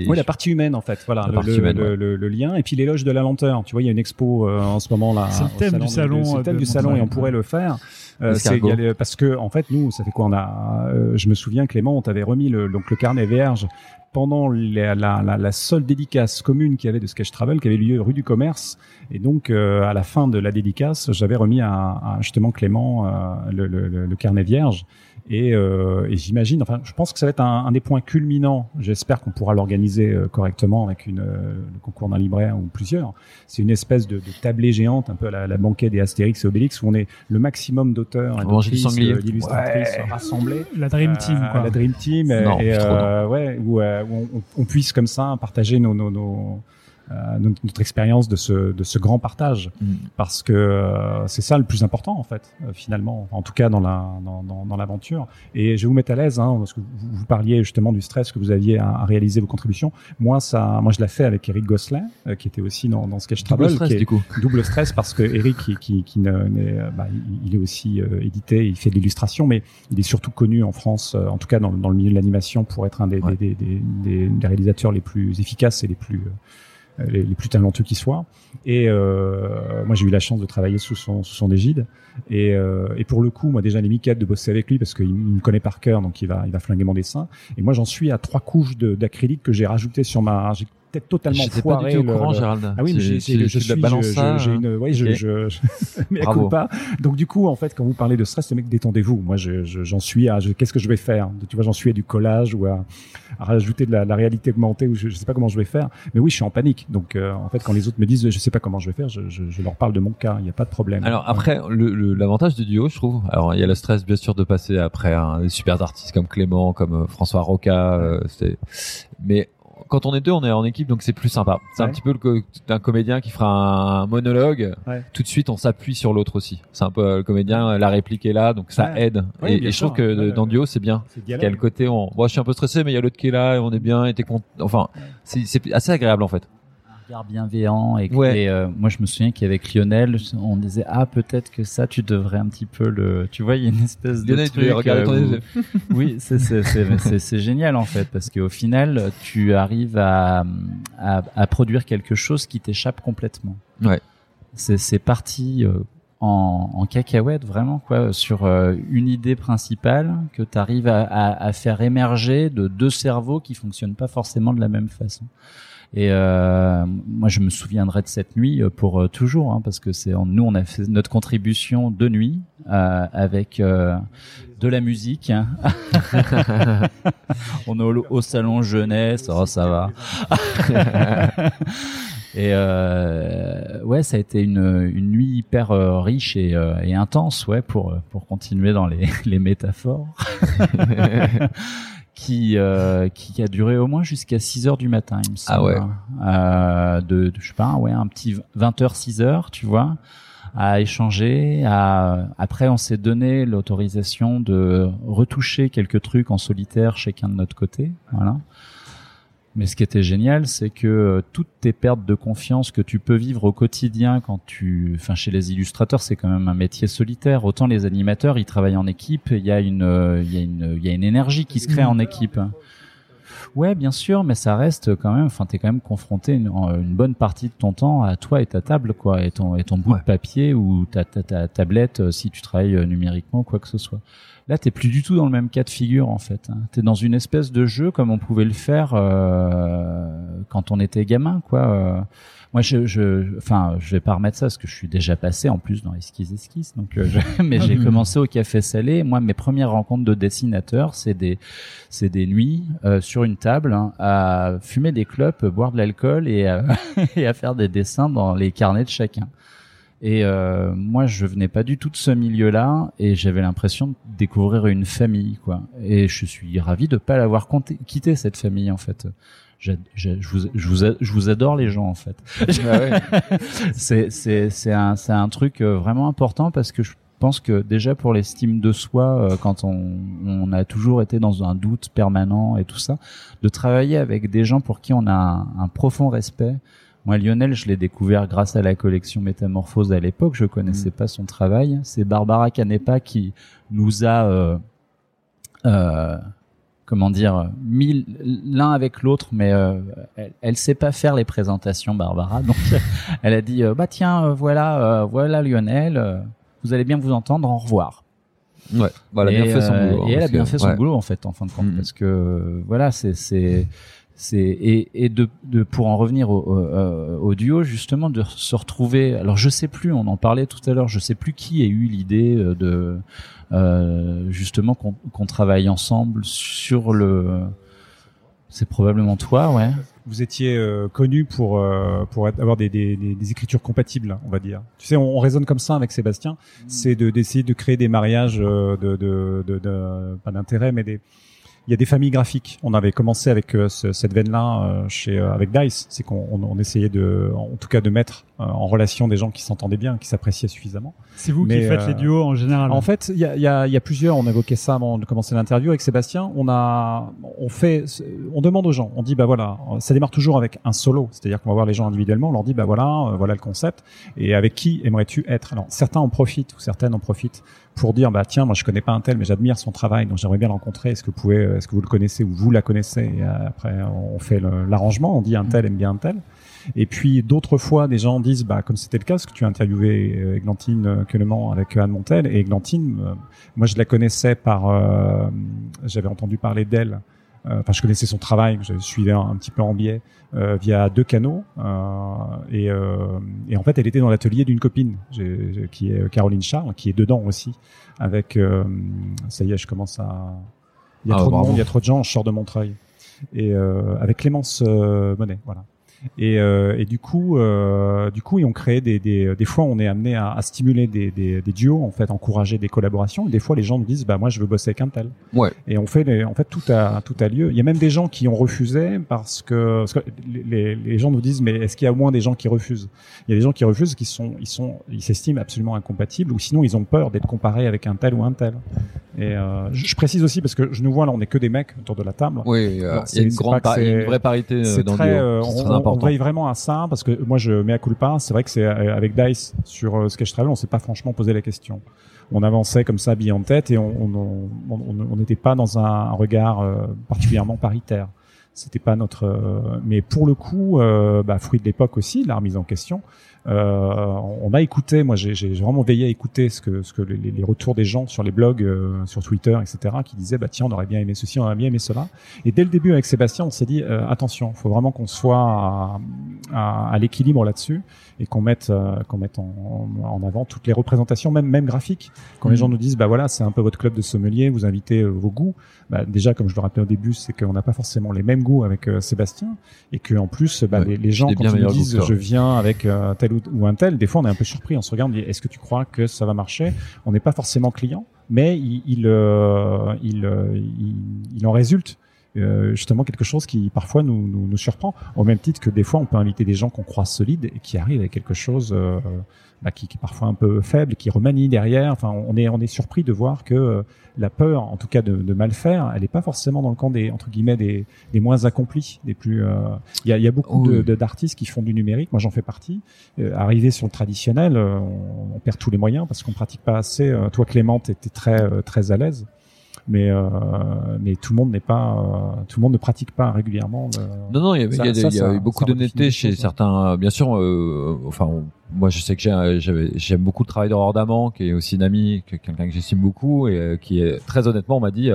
et Oui, la partie humaine en fait, voilà, La le, partie le- humaine, le, ouais. le- le lien et puis l'éloge de la lenteur. Tu vois, il y a une expo euh, en ce moment là. C'est le thème du salon, C'est le thème du salon et on pourrait le faire. Euh, c'est les- parce que en fait nous, ça fait quoi On a, euh, je me souviens Clément, on t'avait remis le donc le carnet vierge pendant la, la, la, la seule dédicace commune qu'il y avait de Sketch Travel qui avait lieu rue du Commerce. Et donc euh, à la fin de la dédicace, j'avais remis à, à justement Clément euh, le, le, le carnet vierge et, euh, et j'imagine, enfin, je pense que ça va être un, un des points culminants. J'espère qu'on pourra l'organiser euh, correctement avec une, euh, le concours d'un libraire ou plusieurs. C'est une espèce de, de tablée géante, un peu à la, la banquette des Astérix et Obélix, où on est le maximum d'auteurs d'illustratrices rassemblés. La Dream Team, Euh, quoi. La Dream Team, et, Non, et, euh, ouais, où, euh, où on, on puisse comme ça partager nos, nos, nos, notre, notre expérience de ce, de ce grand partage Mm. parce que euh, c'est ça le plus important en fait euh, finalement en tout cas dans la dans, dans, dans l'aventure et je vais vous mettre à l'aise hein, parce que vous, vous parliez justement du stress que vous aviez à, à réaliser vos contributions moi ça moi je l'ai fait avec Eric Gosselin euh, qui était aussi dans, dans Sketch Double Travel stress qui est- du coup. double stress parce que Eric qui, qui, qui ne, euh, bah, il- est aussi euh, édité, il fait de l'illustration, mais il est surtout connu en France, euh, en tout cas dans, dans le milieu de l'animation, pour être un des, Ouais. des, des, des, des réalisateurs les plus efficaces et les plus euh, les, les plus talentueux qui soient. Et euh, moi, j'ai eu la chance de travailler sous son, sous son égide. Et, euh, et pour le coup, moi déjà, les miquettes de bosser avec lui parce qu'il il me connaît par cœur, donc il va, il va flinguer mon dessin. Et moi, j'en suis à trois couches d'acrylique que j'ai rajouté sur ma. Peut-être totalement J'étais pas foiré du tout au courant, Gérald. ah oui, mais je suis, je- j'ai une, oui, je, je, je, mais pas. Donc du coup, en fait, quand vous parlez de stress, le mec, détendez-vous. Moi, je, je- j'en suis à, qu'est-ce que je vais faire? Tu vois, j'en suis à du collage ou à, à rajouter de la, la réalité augmentée ou je, je sais pas comment je vais faire. Mais oui, je suis en panique. Donc, euh, en fait, quand les autres me disent, je sais pas comment je vais faire, je, leur parle de mon cas. Il n'y a pas de problème. Alors après, l'avantage du duo, je trouve. Alors il y a le stress bien sûr de passer après un des super artistes comme Clément, comme euh, François Roca. euh, c'est- mais quand on est deux, on est en équipe, donc c'est plus sympa. C'est un petit peu le co- d'un comédien qui fera un monologue. Ouais. Tout de suite, on s'appuie sur l'autre aussi. C'est un peu euh, le comédien, la réplique est là, donc ça Ouais. aide. Et, je trouve que dans duo, c'est bien. C'est Il y a le dialogue. côté, on, moi je suis un peu stressé, mais il y a l'autre qui est là et on est bien, et t'es content. Enfin, c'est assez agréable en fait. Regard bienveillant et, que- Ouais. et, euh, moi je me souviens qu'avec Lionel on disait ah peut-être que ça tu devrais un petit peu le tu vois il y a une espèce de Lionel, truc ton euh, où- oui c'est génial en fait parce qu'au final tu arrives à, à à produire quelque chose qui t'échappe complètement Ouais. c'est c'est parti euh, en, en cacahuète vraiment quoi sur euh, une idée principale que tu arrives à, à, à faire émerger de deux cerveaux qui fonctionnent pas forcément de la même façon. Et euh, moi, je me souviendrai de cette nuit euh, pour euh, toujours, hein, parce que c'est nous, on a fait notre contribution de nuit euh, avec euh, de la musique. hein. on est au, salon jeunesse, oh, ça va. Et ouais, ça a été une, une nuit hyper riche et, et intense, ouais, pour pour continuer dans les, les métaphores, qui euh, qui a duré au moins jusqu'à 6 heures du matin, il me semble. Ah ouais. Euh, de, de- je sais pas, ouais, un petit 20 heures, 6 heures, tu vois, à échanger. À après, on s'est donné l'autorisation de retoucher quelques trucs en solitaire chacun de notre côté, voilà. Mais ce qui était génial, c'est que euh, toutes tes pertes de confiance que tu peux vivre au quotidien quand tu, enfin chez les illustrateurs, c'est quand même un métier solitaire. Autant les animateurs, ils travaillent en équipe. Il y a une, euh, il y a une, il y a une énergie qui se crée en équipe. Ouais, bien sûr, mais ça reste quand même. Enfin, t'es quand même confronté une, une, bonne partie de ton temps à toi et ta table, quoi, et ton et ton bout de papier ou ta, ta, ta tablette euh, si tu travailles numériquement, quoi que ce soit. Là, t'es plus du tout dans le même cas de figure en fait. Hein. T'es dans une espèce de jeu comme on pouvait le faire euh, quand on était gamin, quoi. Euh, moi, je, je, enfin, je vais pas remettre ça parce que je suis déjà passé en plus dans esquisse esquisse. Donc, euh, mais j'ai commencé au café salé. Moi, mes premières rencontres de dessinateurs, c'est des, c'est des nuits euh, sur une table hein, à fumer des clopes, boire de l'alcool et, et à faire des dessins dans les carnets de chacun. Et euh, moi, je venais pas du tout de ce milieu-là, et j'avais l'impression de découvrir une famille, quoi. Et je suis ravi de pas l'avoir quitté cette famille, en fait. Je, je, je, vous, je, vous, je vous adore les gens, en fait. Ah c'est c'est c'est un c'est un truc euh, vraiment important parce que je pense que déjà pour l'estime de soi, euh, quand on, on a toujours été dans un doute permanent et tout ça, de travailler avec des gens pour qui on a un, un profond respect moi, Lionel, je l'ai découvert grâce à la collection Métamorphose à l'époque. Je connaissais mm. pas son travail. C'est Barbara Canepa qui nous a, euh, euh, comment dire, mis l'un avec l'autre, mais euh, elle, elle sait pas faire les présentations, Barbara. Donc, elle a dit, bah tiens, voilà, voilà Lionel, vous allez bien vous entendre. Au revoir. Ouais, bah, elle a bien fait son boulot. Et elle a bien fait son boulot en fait, en fin de compte, mm. parce que voilà, c'est c'est et, et de, de, pour en revenir au, au, euh, duo justement de se retrouver. Alors je sais plus, on en parlait tout à l'heure. Je sais plus qui a eu l'idée euh, de euh, justement qu'on travaille ensemble sur le. C'est probablement toi, ouais. Vous étiez euh, connu pour euh, pour avoir des, des, des, écritures compatibles, on va dire. Tu sais, on, on raisonne comme ça avec Sébastien. Mm. C'est de d'essayer de créer des mariages de de, de, de pas d'intérêt, mais des il y a des familles graphiques. On avait commencé avec euh, cette veine-là euh, chez euh, avec Dice, c'est qu'on on, essayait de, en tout cas, de mettre en relation des gens qui s'entendaient bien, qui s'appréciaient suffisamment. C'est vous qui faites les duos en général. En fait, il y a, y, a, y a, plusieurs. On évoquait ça avant de commencer l'interview avec Sébastien. On a, on fait, on demande aux gens. On dit bah voilà, ça démarre toujours avec un solo, c'est-à-dire qu'on va voir les gens individuellement. On leur dit bah voilà, voilà le concept. Et avec qui aimerais-tu être? Alors certains en profitent ou certaines en profitent pour dire bah tiens moi je connais pas un tel mais j'admire son travail donc j'aimerais bien le rencontrer est-ce que vous pouvez est-ce que vous le connaissez ou vous la connaissez? Et après on fait l'arrangement on dit un tel aime bien un tel et puis d'autres fois des gens disent bah comme c'était le cas parce que tu as interviewé euh, Églantine Quenement avec Anne Montel et Églantine euh, moi je la connaissais par euh, j'avais entendu parler d'elle euh, enfin je connaissais son travail, je suivais un, un petit peu en biais euh, via deux canaux euh, et, et, en fait elle était dans l'atelier d'une copine qui est Caroline Charles, qui est dedans aussi avec ça y est je commence à il y a ah, trop de monde, il y a trop de gens, je sors de Montreuil et avec Clémence Monet, voilà. Et, euh, et, du coup, euh, du coup, ils ont créé des, des, des fois, on est amené à, à stimuler des, des, des, duos, en fait, encourager des collaborations. Et des fois, les gens nous disent, bah moi, je veux bosser avec un tel. Ouais. Et on fait, les, en fait, tout a tout a lieu. Il y a même des gens qui ont refusé parce que, parce que les, les gens nous disent, mais est-ce qu'il y a au moins des gens qui refusent? Il y a des gens qui refusent, qui sont, ils sont, ils s'estiment absolument incompatibles, ou sinon ils ont peur d'être comparés avec un tel ou un tel. Et euh, je, précise aussi parce que je nous vois là, on est que des mecs autour de la table. Oui, il y a une grande, une vraie parité euh, dans très, le duo. Euh, on, veille vraiment à ça parce que moi je mets à culpa. C'est vrai que c'est euh, avec Dice sur euh, Sketch Travel, on s'est pas franchement posé la question. On avançait comme ça, billet en tête, et on n'était pas dans un regard euh, particulièrement paritaire. C'était pas notre. mais pour le coup, bah, fruit de l'époque aussi, la remise en question. Euh, on a écouté, moi j'ai vraiment veillé à écouter ce que, ce que les, les retours des gens sur les blogs, euh, sur Twitter, etc., qui disaient bah tiens on aurait bien aimé ceci, on aurait bien aimé cela. Et dès le début avec Sébastien, on s'est dit euh, attention, faut vraiment qu'on soit à, à, à l'équilibre là-dessus et qu'on mette qu'on mette en, en, avant toutes les représentations, même même graphiques. Quand les mmh. gens nous disent bah voilà c'est un peu votre club de sommelier, vous invitez vos goûts. Bah, déjà comme je le rappelais au début, c'est qu'on n'a pas forcément les mêmes goûts avec Sébastien et que en plus bah, les, les, gens quand ils nous disent je viens avec tel ou, un tel, des fois on est un peu surpris, on se regarde, est-ce que tu crois que ça va marcher? On n'est pas forcément client, mais il, il, euh, il, euh, il, en résulte euh, justement quelque chose qui parfois nous, nous, nous, surprend, au même titre que des fois on peut inviter des gens qu'on croit solides et qui arrivent avec quelque chose euh, bah, qui, qui, est parfois un peu faible, qui remanie derrière. Enfin, on est on est surpris de voir que euh, la peur, en tout cas de, de mal faire, elle n'est pas forcément dans le camp des entre guillemets des, des moins accomplis, des plus. Euh, il y, a, y, a, beaucoup de d'artistes qui font du numérique. Moi, j'en fais partie. Euh, arriver sur le traditionnel, on, on, perd tous les moyens parce qu'on pratique pas assez. toi, Clément, était très très à l'aise. Mais euh, mais tout le monde n'est pas euh, tout le monde ne pratique pas régulièrement. Le... Non, non, il y a, Ça- il y a ça, y eu beaucoup d'honnêteté chez certains. Bien sûr, euh, enfin, on- moi, je sais que j'ai- j'avais- j'aime beaucoup le travail d'Aurore Daman, qui est aussi une amie, que- quelqu'un que j'estime beaucoup, et euh, qui est très honnêtement m'a dit.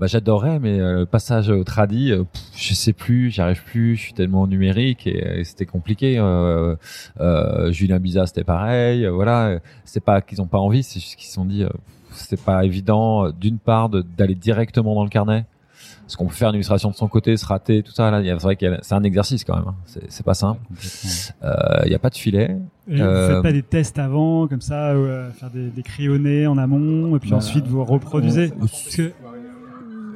Euh, bah, j'adorais, mais euh, le passage au tradi, euh, pff, je sais plus, j'y arrive plus, je suis tellement numérique et, et c'était compliqué. Euh, euh, Julien Bizat, c'était pareil. euh, voilà, c'est pas qu'ils ont pas envie, c'est juste qu'ils se sont dit, euh, c'est pas évident euh, d'une part d'aller directement dans le carnet parce qu'on peut faire une illustration de son côté, se rater, tout ça. Là, il y a- c'est vrai que c'est un exercice quand même. hein. C'est, c'est pas simple. Euh, Il y a pas de filet. Et Euh, Vous faites pas des tests avant, comme ça, ou, euh, faire des, des crayonnés en amont, et puis Bah, ensuite vous reproduisez? Parce que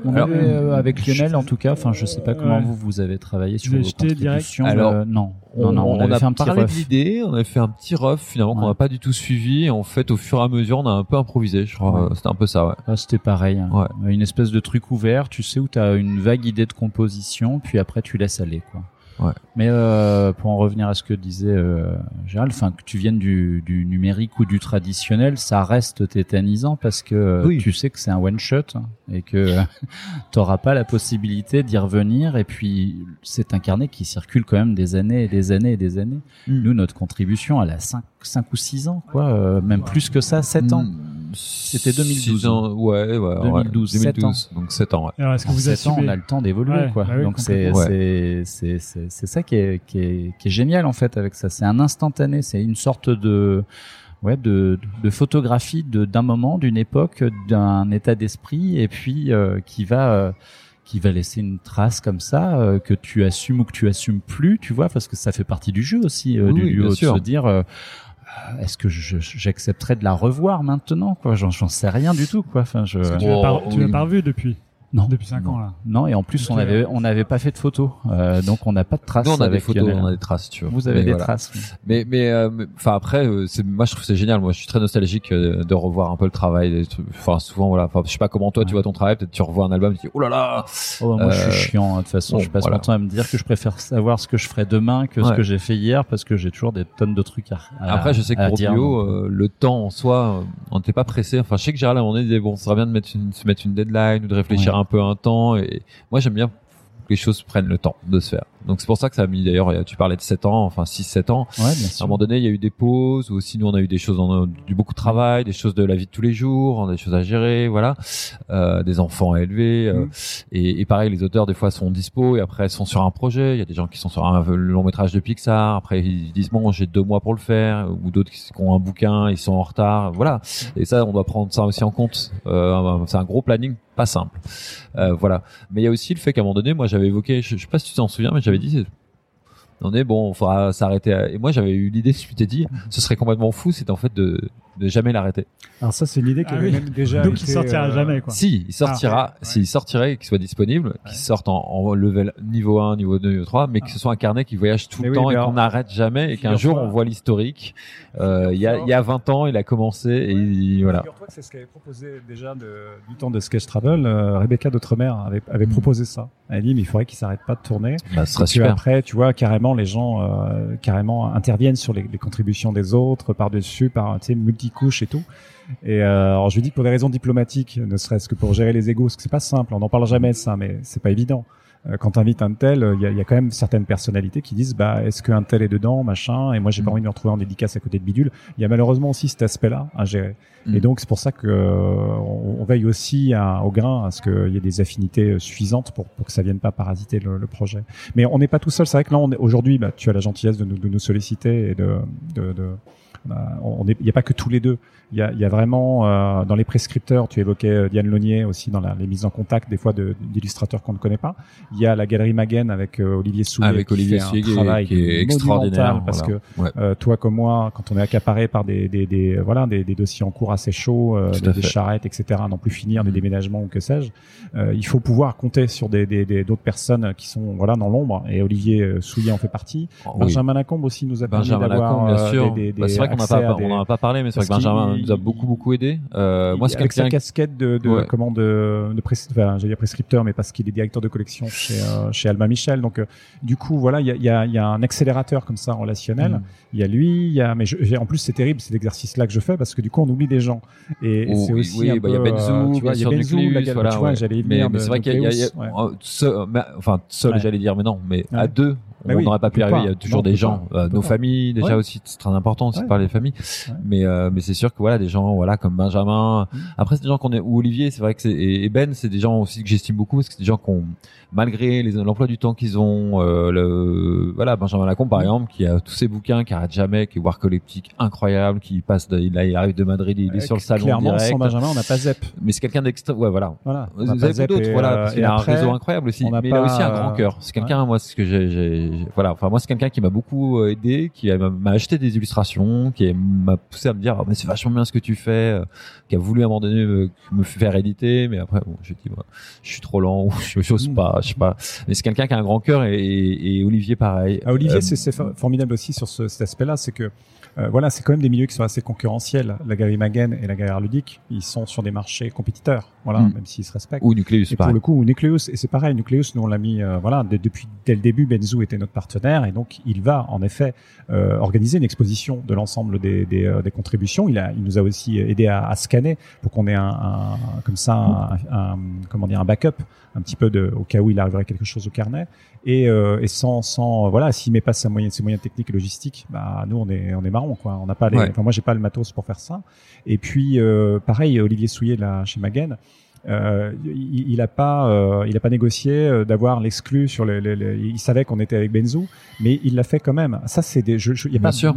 On Alors, avait, euh, avec Lionel, en tout cas, enfin, je sais pas comment Ouais. vous vous avez travaillé sur vos contributions. Alors, euh, non, non, non, on, avait a fait un petit parlé ref. de l'idée, on avait fait un petit rough finalement qu'on n'a pas du tout suivi. Et en fait, au fur et à mesure, on a un peu improvisé. Je crois, Ouais. Euh, c'était un peu ça. Ouais. Ah, c'était pareil. hein. Ouais. Une espèce de truc ouvert, tu sais, où tu as une vague idée de composition, puis après tu laisses aller. Quoi. Ouais. Mais euh, pour en revenir à ce que disait euh, Gérald, enfin que tu viennes du, du numérique ou du traditionnel, ça reste tétanisant parce que euh, Oui. tu sais que c'est un one shot et que t'auras pas la possibilité d'y revenir. Et puis c'est un carnet qui circule quand même des années et des années et des années. Mm. Nous, notre contribution, elle a 5, cinq ou 6 ans, quoi, euh, même plus que ça, 7 ans. Mm, C'était 2012. six ans, ouais, ouais, 2012, ouais, sept 2012, donc 7 ans. Ouais. alors, est-ce que En vous sept ans, assumez on a le temps d'évoluer, Ouais, quoi. bah oui, Donc c'est complètement. c'est c'est c'est c'est ça qui est qui est qui est génial en fait avec ça. C'est un instantané, c'est une sorte de ouais de de photographie de d'un moment, d'une époque, d'un état d'esprit, et puis euh, qui va euh, qui va laisser une trace comme ça euh, que tu assumes ou que tu assumes plus, tu vois, parce que ça fait partie du jeu aussi euh, Oui, du oui, bien de se dire. Est-ce que je- j'accepterais de la revoir maintenant quoi? J'en j'en sais rien du tout quoi. Enfin, je... Tu l'as pas, Oh, tu l'as oui. pas revu depuis? Non. Depuis 5 Non. ans, là. Non, et en plus, on avait, on n'avait pas fait de photos, euh, donc on n'a pas de traces. Nous, on a des photos, Lionel. on a des traces, tu vois. Vous avez Mais des voilà. traces. Mais mais euh, mais- enfin après euh, c'est moi je trouve que c'est génial moi je suis très nostalgique de revoir un peu le travail des trucs enfin souvent voilà enfin je sais pas comment toi tu vois ton travail peut-être tu revois un album tu dis oh là là Oh, bah, moi, je suis chiant. hein, De toute façon, bon, je passe voilà. mon temps à me dire que je préfère savoir ce que je ferai demain que ce que j'ai fait hier, parce que j'ai toujours des tonnes de trucs à. à- après je sais que pour dire, Bio donc, euh, le temps en soi on n'était pas pressé enfin je sais que Gérald à un moment donné disait bon ce serait bien de mettre une, se mettre une deadline ou de réfléchir Ouais. un peu un temps et moi j'aime bien que les choses prennent le temps de se faire donc c'est pour ça que ça a mis d'ailleurs tu parlais de 7 ans enfin 6 7 ans Ouais, bien À un sûr. moment donné, il y a eu des pauses, ou aussi nous on a eu des choses, en, du beaucoup de travail, des choses de la vie de tous les jours, des choses à gérer, voilà, euh, des enfants à élever. euh, Mm. et, et pareil, les auteurs des fois sont dispo et après sont sur un projet. Il y a des gens qui sont sur un long métrage de Pixar. Après ils disent bon, j'ai deux mois pour le faire, ou d'autres qui qui ont un bouquin, ils sont en retard, voilà. Et ça, on doit prendre ça aussi en compte. Euh, c'est un gros planning, pas simple, euh, voilà. Mais il y a aussi le fait qu'à un moment donné, moi j'avais évoqué, je, je sais pas si tu t'en souviens, mais j'avais dit on est bon, il faudra s'arrêter. à- Et moi, j'avais eu l'idée, je m'étais dit, ce serait complètement fou, c'est en fait de, de jamais l'arrêter. Alors ça, c'est l'idée qui Ah avait oui. même déjà Donc, été, il sortira euh, jamais, quoi. Si, il sortira, Ah, ouais. s'il sortirait, et qu'il soit disponible, qu'il sorte en, en level niveau 1, niveau 2, niveau 3, mais que ce soit un carnet qui voyage tout Mais le oui, temps et qu'on n'arrête jamais et qu'un jour on voit l'historique. Euh, il y a, il y a 20 ans, il a commencé et il- voilà. Figure-toi que c'est ce qu'avait proposé déjà de- du temps de Sketch Travel. euh, Rebecca d'Outremer avait, avait Mm. proposé ça. Elle dit, mais il faudrait qu'il s'arrête pas de tourner. Bah, ce serait super. après, tu vois, carrément, les gens euh, carrément interviennent sur les, les contributions des autres, par-dessus, par, tu sais, multicouches et tout. Et euh, alors, je lui dis que pour des raisons diplomatiques, ne serait-ce que pour gérer les égos, parce que c'est pas simple, on n'en parle jamais de ça, mais c'est pas évident. Euh, Quand tu invites un tel, il y a, il y a quand même certaines personnalités qui disent, bah, est-ce qu'un tel est dedans, machin, et moi j'ai pas Mm. envie de me retrouver en dédicace à côté de bidule. Il y a malheureusement aussi cet aspect-là à gérer. Mm. Et donc c'est pour ça que euh, on, on veille aussi à- au grain à ce qu'il y ait des affinités suffisantes pour, pour que ça vienne pas parasiter le, le projet. Mais on n'est pas tout seul. C'est vrai que là, on aujourd'hui, bah, tu as la gentillesse de nous, de nous solliciter et de, de, de on est- il n'y a pas que tous les deux. Il y a, y a vraiment euh, dans les prescripteurs, tu évoquais euh, Diane Launier aussi dans la, les mises en contact des fois de- d'illustrateurs qu'on ne connaît pas. Il y a la galerie Maguen avec euh, Olivier Souillet Avec qui Olivier fait un travail qui est extraordinaire, parce voilà. que Ouais. euh, toi comme moi, quand on est accaparé par des, des, des voilà des, des dossiers en cours assez chauds, euh, des, charrettes, etc., à n'en plus finir, des Mm. déménagements ou que sais-je, euh, il faut pouvoir compter sur des des- des- d'autres personnes qui sont voilà dans l'ombre. Et Olivier euh, Souillet en fait partie. Oui. Benjamin Lacombe aussi nous a permis d'avoir euh, des, des, Bah, on n'a pas, des- pas parlé, mais c'est vrai que Benjamin nous a beaucoup beaucoup aidé. Euh, moi, c'est avec sa casquette de, de Ouais. comment de, de pres- enfin, j'allais dire prescripteur, mais parce qu'il est directeur de collection chez euh, chez Albin Michel. Donc euh, du coup, voilà, il y a, il y, a, il y a un accélérateur comme ça relationnel. Mm. Il y a lui, il y a, mais je, en plus c'est terrible, cet exercice-là que je fais parce que du coup on oublie des gens. Et Oh, c'est oui, aussi oui, bah, il y a Benzou, euh, tu vois, il y a Benzou, voilà, tu vois, j'allais mais, c'est vrai qu'il y a, enfin seul, j'allais dire, mais non, mais à deux, On oui, n'aurait pas on pu arriver. pas. Il y a toujours des pas. gens, euh, nos pas. familles déjà Ouais. aussi, c'est très important aussi Ouais. de parler des familles. Ouais. Mais euh, mais c'est sûr que voilà, des gens, voilà, comme Benjamin. Mm. Après, c'est des gens qu'on est ou Olivier, c'est vrai que c'est et Ben, c'est des gens aussi que j'estime beaucoup parce que c'est des gens qui ont malgré l'emploi du temps qu'ils ont, euh, le voilà, Benjamin Lacombe par Mm. exemple, qui a tous ses bouquins, qui arrête jamais, qui est warcoleptique incroyable, qui passe, de, il, il arrive de Madrid, il est sur le salon Clairement, direct. sans Benjamin, on n'a pas Zep. Mais c'est quelqu'un d'extra, ouais, voilà. Voilà. Vous pas avez d'autres, voilà, euh, qu'il a un réseau incroyable aussi. Mais il a pas, aussi un euh, grand cœur. C'est quelqu'un, moi, c'est ce que j'ai- voilà. Enfin, moi, c'est quelqu'un qui m'a beaucoup euh, aidé, qui m'a acheté des illustrations, qui m'a poussé à me dire, oh, mais c'est vachement bien ce que tu fais, euh, qui a voulu à un moment donné me, me faire éditer, mais après, bon, j'ai dit, je suis trop lent, ou je j'ose Mm. pas, je sais pas. Mais c'est quelqu'un qui a un grand cœur et, et, et Olivier pareil. Ah, Olivier, Euh, c'est c'est for- formidable aussi sur ce, cet aspect-là, c'est que euh, voilà, c'est quand même des milieux qui sont assez concurrentiels. La galerie Magen et la galerie Ludique, ils sont sur des marchés compétiteurs, voilà, Mm. même s'ils se respectent. ou Nucleus, Et pour le coup, Nucleus, et c'est pareil, Nucleus, nous on l'a mis, euh, voilà, depuis dès le début, Benzo était notre partenaire, et donc il va en effet euh, organiser une exposition de l'ensemble des, des, euh, des contributions. Il a, il nous a aussi aidé à, à scanner pour qu'on ait un, un- comme ça, un, un- comment dire, un backup, un petit peu de, au cas où il arriverait quelque chose au carnet. Et, euh, et sans, sans, voilà, s'il met pas sa moyen, ses moyens techniques et logistiques, bah nous on est, on est marron quoi. On n'a pas les, Ouais. enfin moi j'ai pas le matos pour faire ça. Et puis euh, pareil, Olivier Souillet là chez Magen. Euh, il, il a pas, euh, il a pas négocié euh, d'avoir l'exclu sur les, les- les- Il savait qu'on était avec Benzo, mais il l'a fait quand même. Ça, c'est des.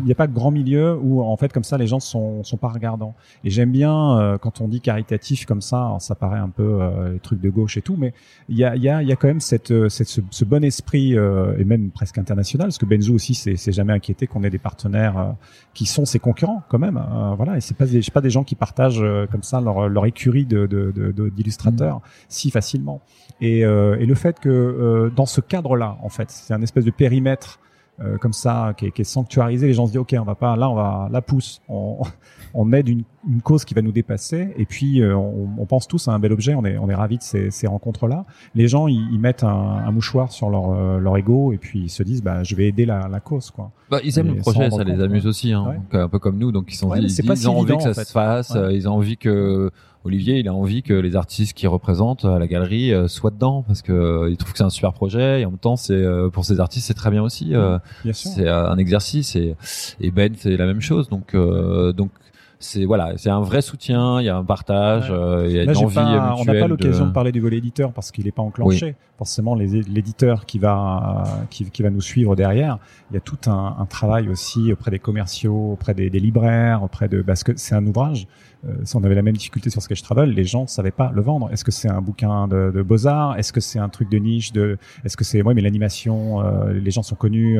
Il y a a pas de grand milieu où en fait comme ça les gens sont sont pas regardants. Et j'aime bien euh, quand on dit caritatif comme ça. alors ça paraît un peu euh, les trucs de gauche et tout, mais il y a il y a il y a quand même cette, euh, cette ce, ce bon esprit euh, et même presque international, parce que Benzo aussi s'est jamais inquiété qu'on ait des partenaires euh, qui sont ses concurrents quand même. Euh, voilà, et c'est pas des, c'est pas des gens qui partagent euh, comme ça leur, leur écurie de, de, de, de- d'illustrateurs si facilement. Et, euh, et le fait que euh, dans ce cadre-là, en fait, c'est un espèce de périmètre euh, comme ça qui est, qui est sanctuarisé. Les gens se disent ok, on va pas là, on va la pousse, on, on aide une, une cause qui va nous dépasser. Et puis euh, on, on pense tous à un bel objet. On est on est ravis de ces, ces rencontres-là. Les gens ils, ils mettent un, un mouchoir sur leur euh, leur ego et puis ils se disent bah je vais aider la, la cause quoi. Bah, ils aiment Et le projet, ça les amuse aussi, hein, Ouais. donc, un peu comme nous. Donc ils sont Ouais, ils, c'est pas ils si ont envie évident, que ça en fait. se fasse, Ouais. euh, ils ont envie que Olivier, il a envie que les artistes qui représentent à la galerie euh, soient dedans parce que euh, il trouve que c'est un super projet et en même temps c'est euh, pour ces artistes c'est très bien aussi. euh, c'est euh, un exercice et, et Ben c'est la même chose. Donc euh, donc c'est voilà, c'est un vrai soutien, il y a un partage, Ouais. euh, il y a Là, une envie pas- on n'a pas l'occasion de... de- parler du volet éditeur parce qu'il n'est pas enclenché. Forcément, les- l'éditeur qui va qui, qui va nous suivre derrière, il y a tout un, un travail aussi auprès des commerciaux, auprès des, des libraires, auprès de parce que c'est un ouvrage. Euh, si on avait la même difficulté sur Sketch Travel, les gens ne savaient pas le vendre. Est-ce que c'est un bouquin de, de beaux arts Est-ce que c'est un truc de niche De Est-ce que c'est ouais, mais l'animation, euh, les gens sont connus.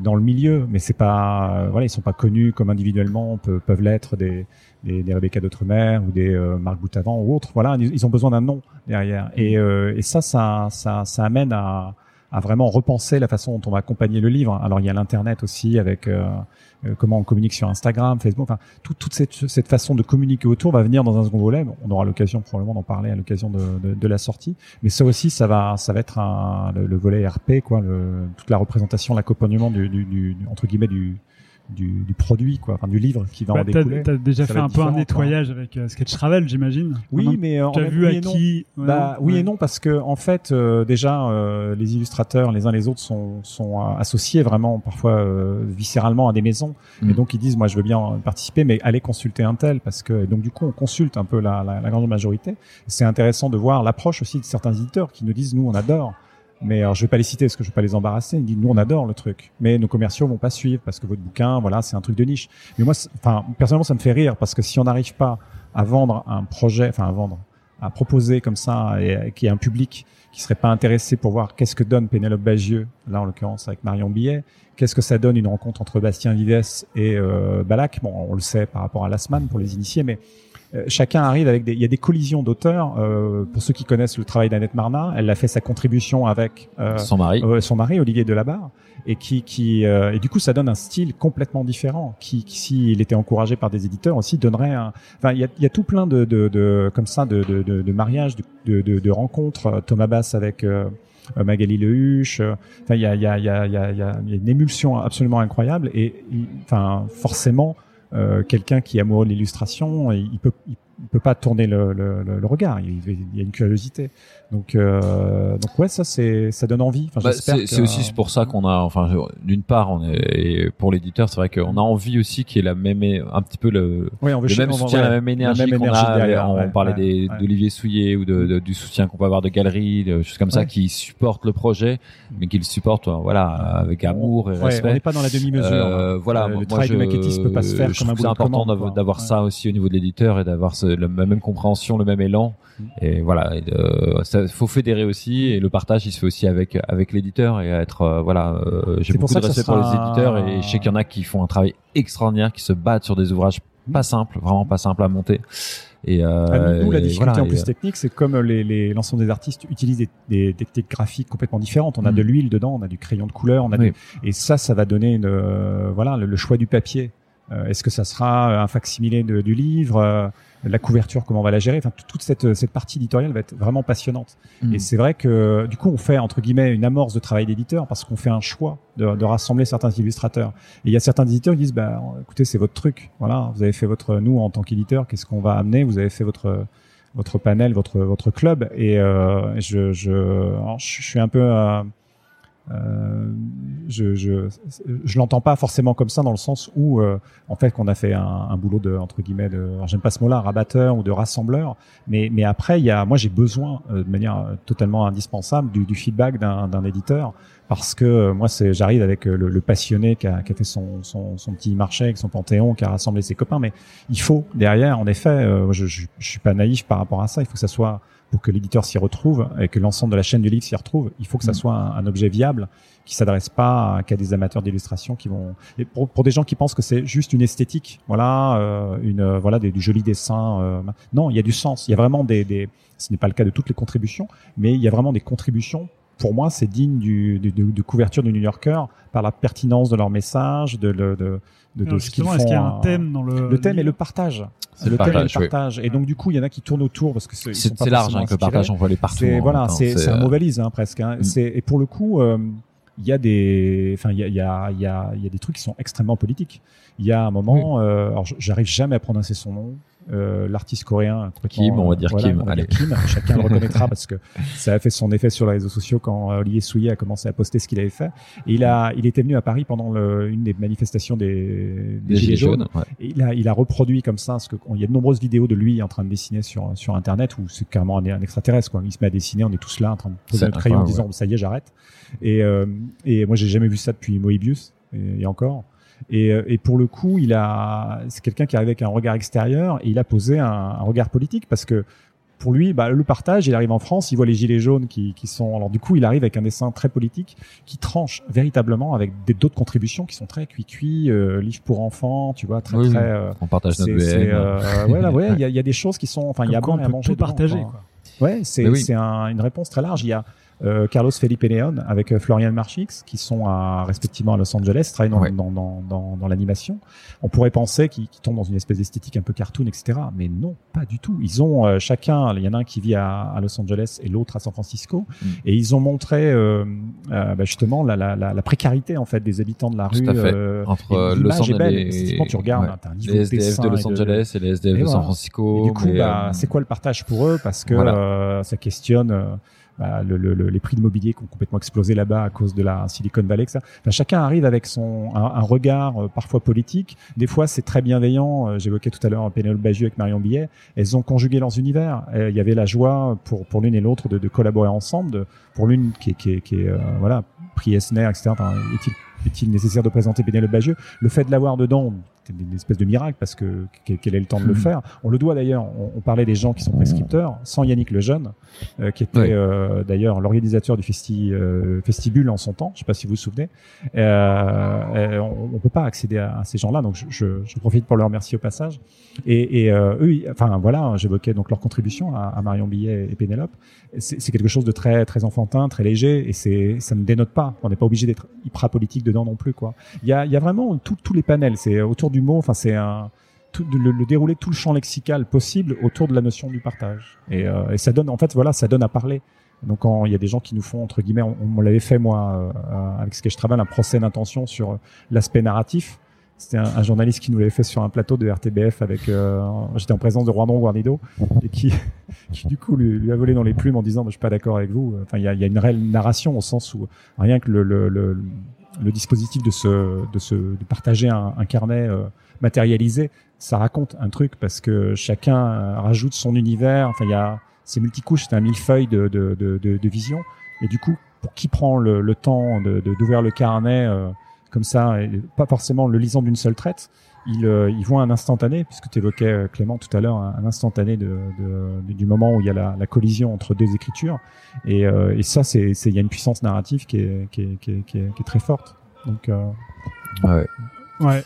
Dans le milieu, mais c'est pas, euh, voilà, ils sont pas connus comme individuellement peut- peuvent l'être des, des, des Rebecca d'Outre-mer ou des euh, Marc Boutavant ou autres. Voilà, ils, ils ont besoin d'un nom derrière. Et, euh, et ça, ça, ça, ça amène à, à vraiment repenser la façon dont on va accompagner le livre. Alors il y a l'internet aussi avec euh, euh, comment on communique sur Instagram, Facebook. Enfin, tout- toute cette, cette façon de communiquer autour va venir dans un second volet. On aura l'occasion probablement d'en parler à l'occasion de, de, de la sortie. Mais ça aussi, ça va, ça va être un, le, le volet RP, quoi, le, toute la représentation, l'accompagnement du, du, du, entre guillemets du, du, du produit, quoi, enfin du livre qui va Bah, en t'as, découler. t'as déjà Ça fait un peu un nettoyage avec euh, Sketch Travel, j'imagine. Oui, mais euh, en Tu as vu oui à qui ouais, Bah, oui et non parce que en fait euh, déjà euh, les illustrateurs les uns les autres sont sont euh, associés vraiment parfois euh, viscéralement à des maisons Mm. et donc ils disent moi je veux bien participer mais allez consulter un tel parce que donc du coup on consulte un peu la, la, la grande majorité c'est intéressant de voir l'approche aussi de certains éditeurs qui nous disent nous on adore mais alors, je vais pas les citer parce que je vais pas les embarrasser. Ils disent nous on adore le truc, mais nos commerciaux vont pas suivre parce que votre bouquin, voilà, c'est un truc de niche. Mais moi, enfin personnellement, ça me fait rire parce que si on n'arrive pas à vendre un projet, enfin à vendre, à proposer comme ça et qu'il y ait un public qui serait pas intéressé pour voir qu'est-ce que donne Pénélope Bagieux, là en l'occurrence avec Marion Billet, qu'est-ce que ça donne une rencontre entre Bastien Vives et euh, Balak? Bon, on le sait par rapport à Lasman pour les initiés, mais chacun arrive avec des, il y a des collisions d'auteurs. Euh, pour ceux qui connaissent le travail d'Annette Marnat, elle a fait sa contribution avec euh, Son mari. euh, son mari Olivier Delabarre et qui qui euh, et du coup ça donne un style complètement différent qui, qui s'il était encouragé par des éditeurs aussi donnerait un enfin il y a, il y a tout plein de, de, de comme ça de, de, de, de mariages de, de, de, rencontres Euh, Thomas Bass avec euh, euh, Magali Lehuche euh, enfin il y a il y a il y a il y a, il y a une émulsion absolument incroyable et enfin forcément euh, quelqu'un qui est amoureux de l'illustration il peut il peut pas tourner le, le, le, le regard il, il y a une curiosité donc euh, donc ouais ça c'est ça donne envie enfin, Bah, c'est que- aussi pour ça qu'on a, enfin, d'une part, on est et pour l'éditeur, c'est vrai qu'on a envie aussi qu'il y ait la même, un petit peu le, on veut le même soutien, la même énergie qu'on énergie a. derrière, on ouais, parlait ouais, des- ouais. d'Olivier Souillet ou de, de- du soutien qu'on peut avoir de galeries, de choses comme ça, qui supportent le projet, mais qui le supportent, euh, voilà, avec amour et Ouais, on respect. n'est pas dans la demi-mesure. Euh, hein. voilà, Euh, moi, le travail je, de maquettiste peut pas se faire je comme un de important d'avoir ça aussi au niveau de l'éditeur et d'avoir ce- le- la même compréhension, le même élan. Mm. Et voilà, et de- ça faut fédérer aussi et le partage, il se fait aussi avec avec l'éditeur et être euh, voilà. euh, J'ai beaucoup de respect pour les éditeurs et je sais qu'il y en a qui font un travail extraordinaire, qui se battent sur des ouvrages pas simples, vraiment pas simples à monter. Et euh, Ah, nous, la difficulté voilà, en plus euh, technique, c'est comme les, l'ensemble des artistes utilisent des, des, des techniques graphiques complètement différentes. On a Mm. de l'huile dedans, on a du crayon de couleur, on a Oui. des- et ça, ça va donner une, euh, voilà, le, le choix du papier. Euh, Est-ce que ça sera un facsimilé de- du livre, euh, la couverture, comment on va la gérer Enfin, toute cette, cette partie éditoriale va être vraiment passionnante. Mm. Et c'est vrai que du coup, on fait entre guillemets une amorce de travail d'éditeur parce qu'on fait un choix de, de rassembler certains illustrateurs. Et il y a certains éditeurs qui disent, bah, écoutez, c'est votre truc. Voilà, vous avez fait votre, nous en tant qu'éditeur, qu'est-ce qu'on va amener? Vous avez fait votre votre panel, votre votre club. Et euh, je je alors, je je suis un peu euh, euh, je je je l'entends pas forcément comme ça dans le sens où euh, en fait qu'on a fait un, un boulot de entre guillemets de j'aime pas ce mot-là rabatteur ou de rassembleur mais mais après il y a moi j'ai besoin euh, de manière euh, totalement indispensable du, du feedback d'un éditeur parce que euh, moi c'est j'arrive avec le, le passionné qui a, qui a fait son, son son petit marché avec son panthéon qui a rassemblé ses copains mais il faut derrière en effet je, je je suis pas naïf par rapport à ça il faut que ça soit pour que l'éditeur s'y retrouve et que l'ensemble de la chaîne du livre s'y retrouve, il faut que ça Mm. soit un, un objet viable qui s'adresse pas à- qu'à des amateurs d'illustration qui vont et pour, pour des gens qui pensent que c'est juste une esthétique, voilà, euh, une euh, voilà des, du joli dessin. euh, non, il y a du sens. Il y a vraiment des, des ce n'est pas le cas de toutes les contributions, mais il y a vraiment des contributions. Pour moi, c'est digne du, du- de, de couverture du New Yorker par la pertinence de leur message, de, de, de, de Alors, ce qu'ils font. est-ce qu'il y a un euh, thème dans le le thème et livre le partage. C'est le le thème et le partage, oui. partage. Et donc du coup, il y en a qui tournent autour parce que c'est C'est large hein, que le partage, on peut aller partout. C'est en voilà, c'est un euh, mot valise hein, presque. Hein. Mm. Et pour le coup, euh, il y a des, enfin il y a il y a il y a il y a des trucs qui sont extrêmement politiques. Il y a un moment, euh, alors j'arrive jamais à prononcer son nom. Euh, l'artiste coréen Kim, on va dire voilà, Kim, va dire allez. Kim. chacun le reconnaîtra parce que ça a fait son effet sur les réseaux sociaux quand euh, Olivier Souillet a commencé à poster ce qu'il avait fait et il a il était venu à Paris pendant le, une des manifestations des, des gilets jaunes. ouais. et il a, il a reproduit comme ça, parce que on- il y a de nombreuses vidéos de lui en train de dessiner sur sur internet où c'est carrément un, un extraterrestre quoi. Il se met à dessiner, on est tous là en train de poser notre crayon en disant ça y est j'arrête. Et euh, et moi j'ai jamais vu ça depuis Moebius et, et encore. Et, euh, et pour le coup, il a c'est quelqu'un qui arrive avec un regard extérieur et il a posé un, un regard politique parce que pour lui, bah, le partage, il arrive en France, il voit les gilets jaunes qui, qui sont. Alors du coup, il arrive avec un dessin très politique qui tranche véritablement avec des- d'autres contributions qui sont très cuit-cuit, euh, livre pour enfants, tu vois, très Oui, très. euh, On partage notre euh, ouais, là, ouais, il y a, il y a des choses qui sont, enfin, il y a bon quoi, et à on peut manger. tout dedans, partager. quoi. Quoi. Ouais, c'est, oui. un- une réponse très large. Il y a euh, Carlos Felipe Leon avec euh, Florian Marchix qui sont à, respectivement à Los Angeles, travaillent dans, Ouais. dans, dans, dans, dans l'animation. On pourrait penser qu'ils, tombent dans une espèce d'esthétique un peu cartoon, etc. Mais non, pas du tout. Ils ont euh, chacun, il y en a un qui vit à, à Los Angeles et l'autre à San Francisco, Mm. et ils ont montré euh, bah, justement la, la, la, la précarité en fait des habitants de la Tout rue. Entre et Los. Angeles Esthétiquement, tu regardes, ouais. hein, un les SDF de et Los Angeles et les SDF Et de voilà. San Francisco. et du coup, bah, c'est quoi le partage pour eux? Parce que Voilà. ça questionne bah, le, le- le- les prix de mobilier qui ont complètement explosé là-bas à cause de la Silicon Valley. Ça. Enfin, chacun arrive avec son un, un regard euh, parfois politique. Des fois, c'est très bienveillant. Euh, J'évoquais tout à l'heure Pénélope Bagieux avec Marion Billet. Elles ont conjugué leurs univers. Euh, Il y avait la joie pour pour l'une et l'autre de, de collaborer ensemble. De, pour l'une qui est qui est, qui est euh, voilà prix Esner, etc. Enfin, est-il est-il nécessaire de présenter Pénélope Bagieux? Le fait de l'avoir dedans, c'était une espèce de miracle parce que quel est le temps de le faire. On le doit d'ailleurs. On, on, parlait des gens qui sont prescripteurs, sans Yannick Lejeune, euh, qui était euh, d'ailleurs l'organisateur du festi, euh, Festibule en son temps. Je sais pas si vous vous souvenez. Euh, euh, on, on peut pas accéder à, à ces gens-là, donc je, je, je profite pour leur remercier au passage. Et, et euh, eux, ils- enfin voilà, j'évoquais donc leur contribution à, à Marion Billet et Pénélope. C'est c'est quelque chose de très très enfantin, très léger, et c'est ça ne dénote pas. On n'est pas obligé d'être hyper politique dedans non plus, quoi. Il y a, il y a vraiment tout- tous les panels. C'est autour du mot. Enfin, c'est un tout, le, déroulé tout le champ lexical possible autour de la notion du partage. Et, euh, ça donne, en fait, voilà, ça donne à parler. Donc, quand il y a des gens qui nous font entre guillemets, on, l'avait fait moi euh, avec Sketch Travel, un procès d'intention sur l'aspect narratif. C'était un, journaliste qui nous l'avait fait sur un plateau de RTBF avec. euh, J'étais en présence de Roindon Guarnido et qui, du coup lui, a volé dans les plumes en disant, bah, je suis pas d'accord avec vous. Enfin, il y a, il y a une réelle narration au sens où rien que le, le, le, le dispositif de se, de se, de partager un, un carnet euh, matérialisé, ça raconte un truc parce que chacun euh, rajoute son univers. Enfin, il y a, c'est multicouche, c'est un millefeuille de, de, de, de, vision. Et du coup, pour qui prend le, le temps de, de, d'ouvrir le carnet euh, comme ça, et pas forcément le lisant d'une seule traite, il, euh, il voit un instantané, puisque tu évoquais euh, Clément tout à l'heure, un, instantané de, de, du moment où il y a la, la collision entre deux écritures. Et, euh, et ça, c'est, il y a une puissance narrative qui est, qui est, qui est, qui est, qui est très forte. Donc, euh... Ouais. Ouais.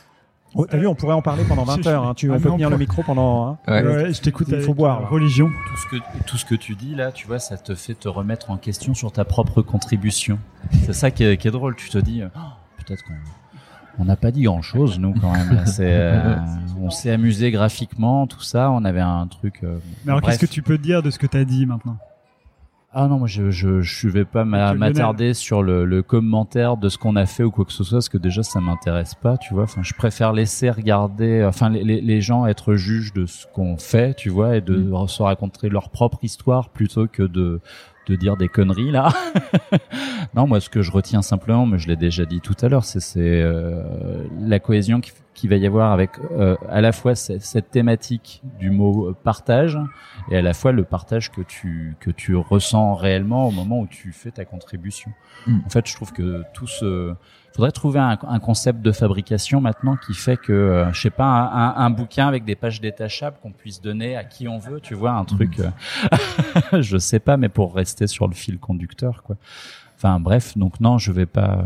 Oh, T'as vu, on pourrait en parler pendant 20 heures. Hein. Tu, on Ah peut non, tenir le micro pendant. Hein. Ouais. Ouais, je t'écoute Il faut boire, là. religion. Tout ce, que, tout ce que tu dis là, tu vois, ça te fait te remettre en question sur ta propre contribution. C'est ça qui est, qui est drôle. Tu te dis, Oh, peut-être qu'on on n'a pas dit grand chose, nous, quand même. euh, on s'est amusé graphiquement, tout ça. On avait un truc. euh, Mais alors, bref. qu'est-ce que tu peux dire de ce que tu as dit maintenant? Ah non, moi je je je vais pas m'a- Ok, Lionel. m'attarder sur le, le commentaire de ce qu'on a fait ou quoi que ce soit, parce que déjà ça m'intéresse pas, tu vois. Enfin, je préfère laisser regarder, enfin les, les, les gens être juges de ce qu'on fait, tu vois, et de Mm. se raconter leur propre histoire plutôt que de de dire des conneries là. non, moi ce que je retiens simplement, mais je l'ai déjà dit tout à l'heure, c'est euh, la cohésion qui, qui va y avoir avec euh, à la fois cette, cette thématique du mot euh, partage et à la fois le partage que tu que tu ressens réellement au moment où tu fais ta contribution. Mm. En fait, je trouve que tout ce faudrait trouver un, un concept de fabrication maintenant qui fait que euh, je sais pas un, un, un bouquin avec des pages détachables qu'on puisse donner à qui on veut, tu vois, un truc euh, je sais pas mais pour rester sur le fil conducteur quoi. Enfin bref, donc non, je vais pas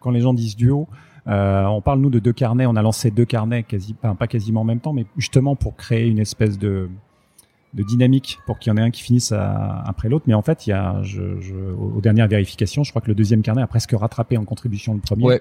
Quand les gens disent duo, euh, on parle nous de deux carnets. On a lancé deux carnets, quasi, pas, pas quasiment en même temps, mais justement pour créer une espèce de de dynamique pour qu'il y en ait un qui finisse à- après l'autre. Mais en fait, il y a, je, je, aux dernières vérifications, je crois que le deuxième carnet a presque rattrapé en contribution le premier. Ouais.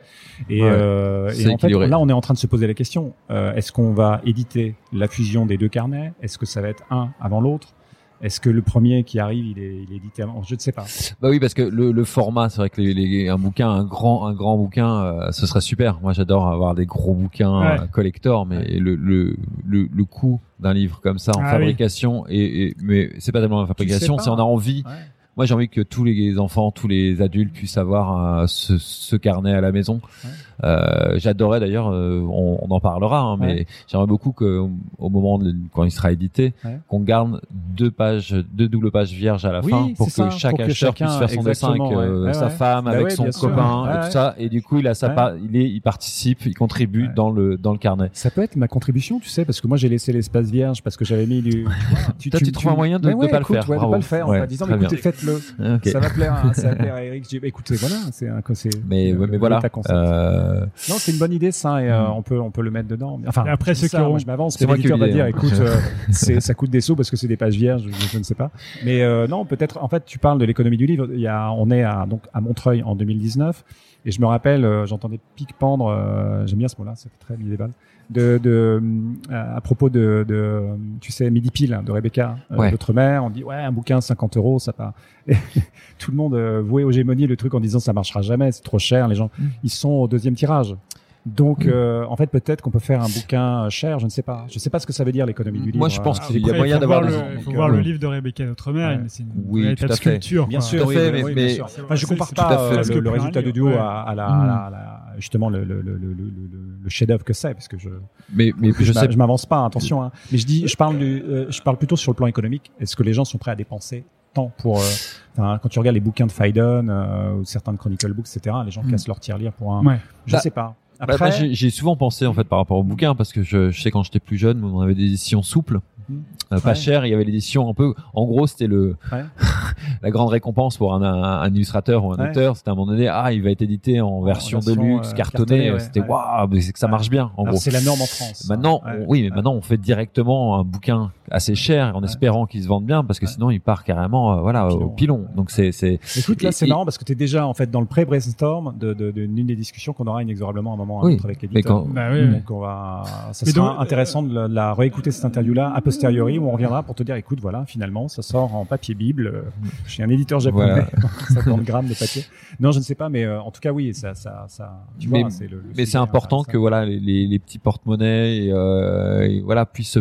Et, Ouais. euh, et en fait, là, on est en train de se poser la question euh, est-ce qu'on va éditer la fusion des deux carnets? Est-ce que ça va être un avant l'autre? Est-ce que le premier qui arrive, il est, il est édité avant Je ne sais pas. Bah oui, parce que le, le format, c'est vrai que les, les- un bouquin, un grand, un grand bouquin, euh, ce serait super. Moi, j'adore avoir des gros bouquins Ouais. euh, collector, mais le, le, le, le coût d'un livre comme ça en Ah fabrication, et, et- mais c'est pas tellement la fabrication, c'est on a envie. Ouais. Moi, j'ai envie que tous les enfants, tous les adultes puissent avoir euh, ce, ce carnet à la maison. Euh, J'adorerais d'ailleurs, euh, on, on en parlera, hein, mais Ouais. j'aimerais beaucoup que, au moment de, quand il sera édité, Ouais. qu'on garde deux pages, deux doubles pages vierges à la Oui, fin pour que ça, chaque pour acheteur puisse faire son dessin avec euh, ouais. Sa femme, Bah avec son copain et tout ça. Et du coup, il a sa part, il est, il participe, il contribue dans le dans le carnet. Ça peut être ma contribution, tu sais, parce que moi j'ai laissé l'espace vierge parce que j'avais mis du. Tu, Toi, tu trouves un moyen de- ouais, pas le faire, ouais, de pas le faire en disant, écoutez, faites-le. Ça va plaire, à, ça va plaire à Eric. Écoutez, voilà, c'est un. Mais, mais voilà. Euh, Non, c'est une bonne idée ça, et euh, Mm. on peut, on peut le mettre dedans. Enfin, Et après, ceux ça, qui moi, auront- je m'avance. C'est moi qui va dire, hein. écoute, euh, c'est, ça coûte des sous parce que c'est des pages vierges, je, je ne sais pas. Mais euh, non, peut-être. En fait, tu parles de l'économie du livre. Il y a, on est à donc à Montreuil en 2019, et je me rappelle, euh, j'entendais pique pendre. euh, J'aime bien ce mot-là, c'est très médiéval. De, de euh, à propos de, de tu sais midi pile hein, de Rebecca euh, Ouais. notre mère on dit ouais un bouquin 50 euros ça part et tout le monde euh, vouait aux gémonies le truc en disant ça marchera jamais c'est trop cher les gens Mm. ils sont au deuxième tirage donc Mm. euh, en fait peut-être qu'on peut faire un bouquin cher je ne sais pas je ne sais pas ce que ça veut dire l'économie du livre Moi, je pense Euh, qu'il y a moyen faut d'avoir voir des- le, il faut voir euh, le livre de Rebecca notre mère, Ouais. c'est une Oui, véritable tout à fait. sculpture. Bien quoi. sûr, Tout à oui, fait, oui, mais- oui, bien mais- sûr. Enfin, je compare pas tout à fait. euh, le, le résultat de duo ouais. à, à la, Mm. à la- à la- justement le, le, le, le, le, le chef-d'œuvre que c'est, parce que je mais mais je, je sais je m'avance pas, attention. Hein. Mais je dis, je parle du, euh, je parle plutôt sur le plan économique. Est-ce que les gens sont prêts à dépenser tant pour, euh, enfin, quand tu regardes les bouquins de Phaidon euh, ou certains de Chronicle Books, etc., les gens Mm. cassent leur tirelire pour un. Ouais. Je Bah, sais pas. Bah, moi, j'ai j'ai souvent pensé en fait par rapport au bouquin parce que je, je sais quand j'étais plus jeune, on avait des éditions souples, euh, pas Ouais. chères. Il y avait l'édition un peu. En gros, c'était le Ouais. la grande récompense pour un, un, un illustrateur ou un Ouais. auteur. C'était à un moment donné, ah, il va être édité en, version, de version, luxe, euh, cartonné. C'était Ouais. waouh, mais c'est que ça marche bien. En Alors, gros. c'est la norme en France. Maintenant, Ouais. on- oui, mais Ouais. maintenant on fait directement un bouquin assez cher en Ouais. espérant qu'il se vende bien parce que Ouais. sinon il part carrément euh, voilà Au au pilon. Donc c'est c'est Écoute, là, c'est et- marrant parce que tu es déjà en fait dans le pré-brainstorm de, de, de, d'une des discussions qu'on aura inexorablement à un moment à un autre avec mais l'éditeur. quand- Bah oui, oui. Donc on va, ça Mais sera donc, intéressant de la, réécouter cette interview-là a posteriori où on reviendra pour te dire, écoute, voilà, finalement, ça sort en papier bible euh, chez un éditeur japonais, 50 grammes de papier. Non, je ne sais pas, mais euh, en tout cas, oui, ça, ça, ça, tu Mais- vois, c'est le, le mais c'est important hein, que ça. voilà les, les, les petits porte-monnaies et, euh, et voilà puissent se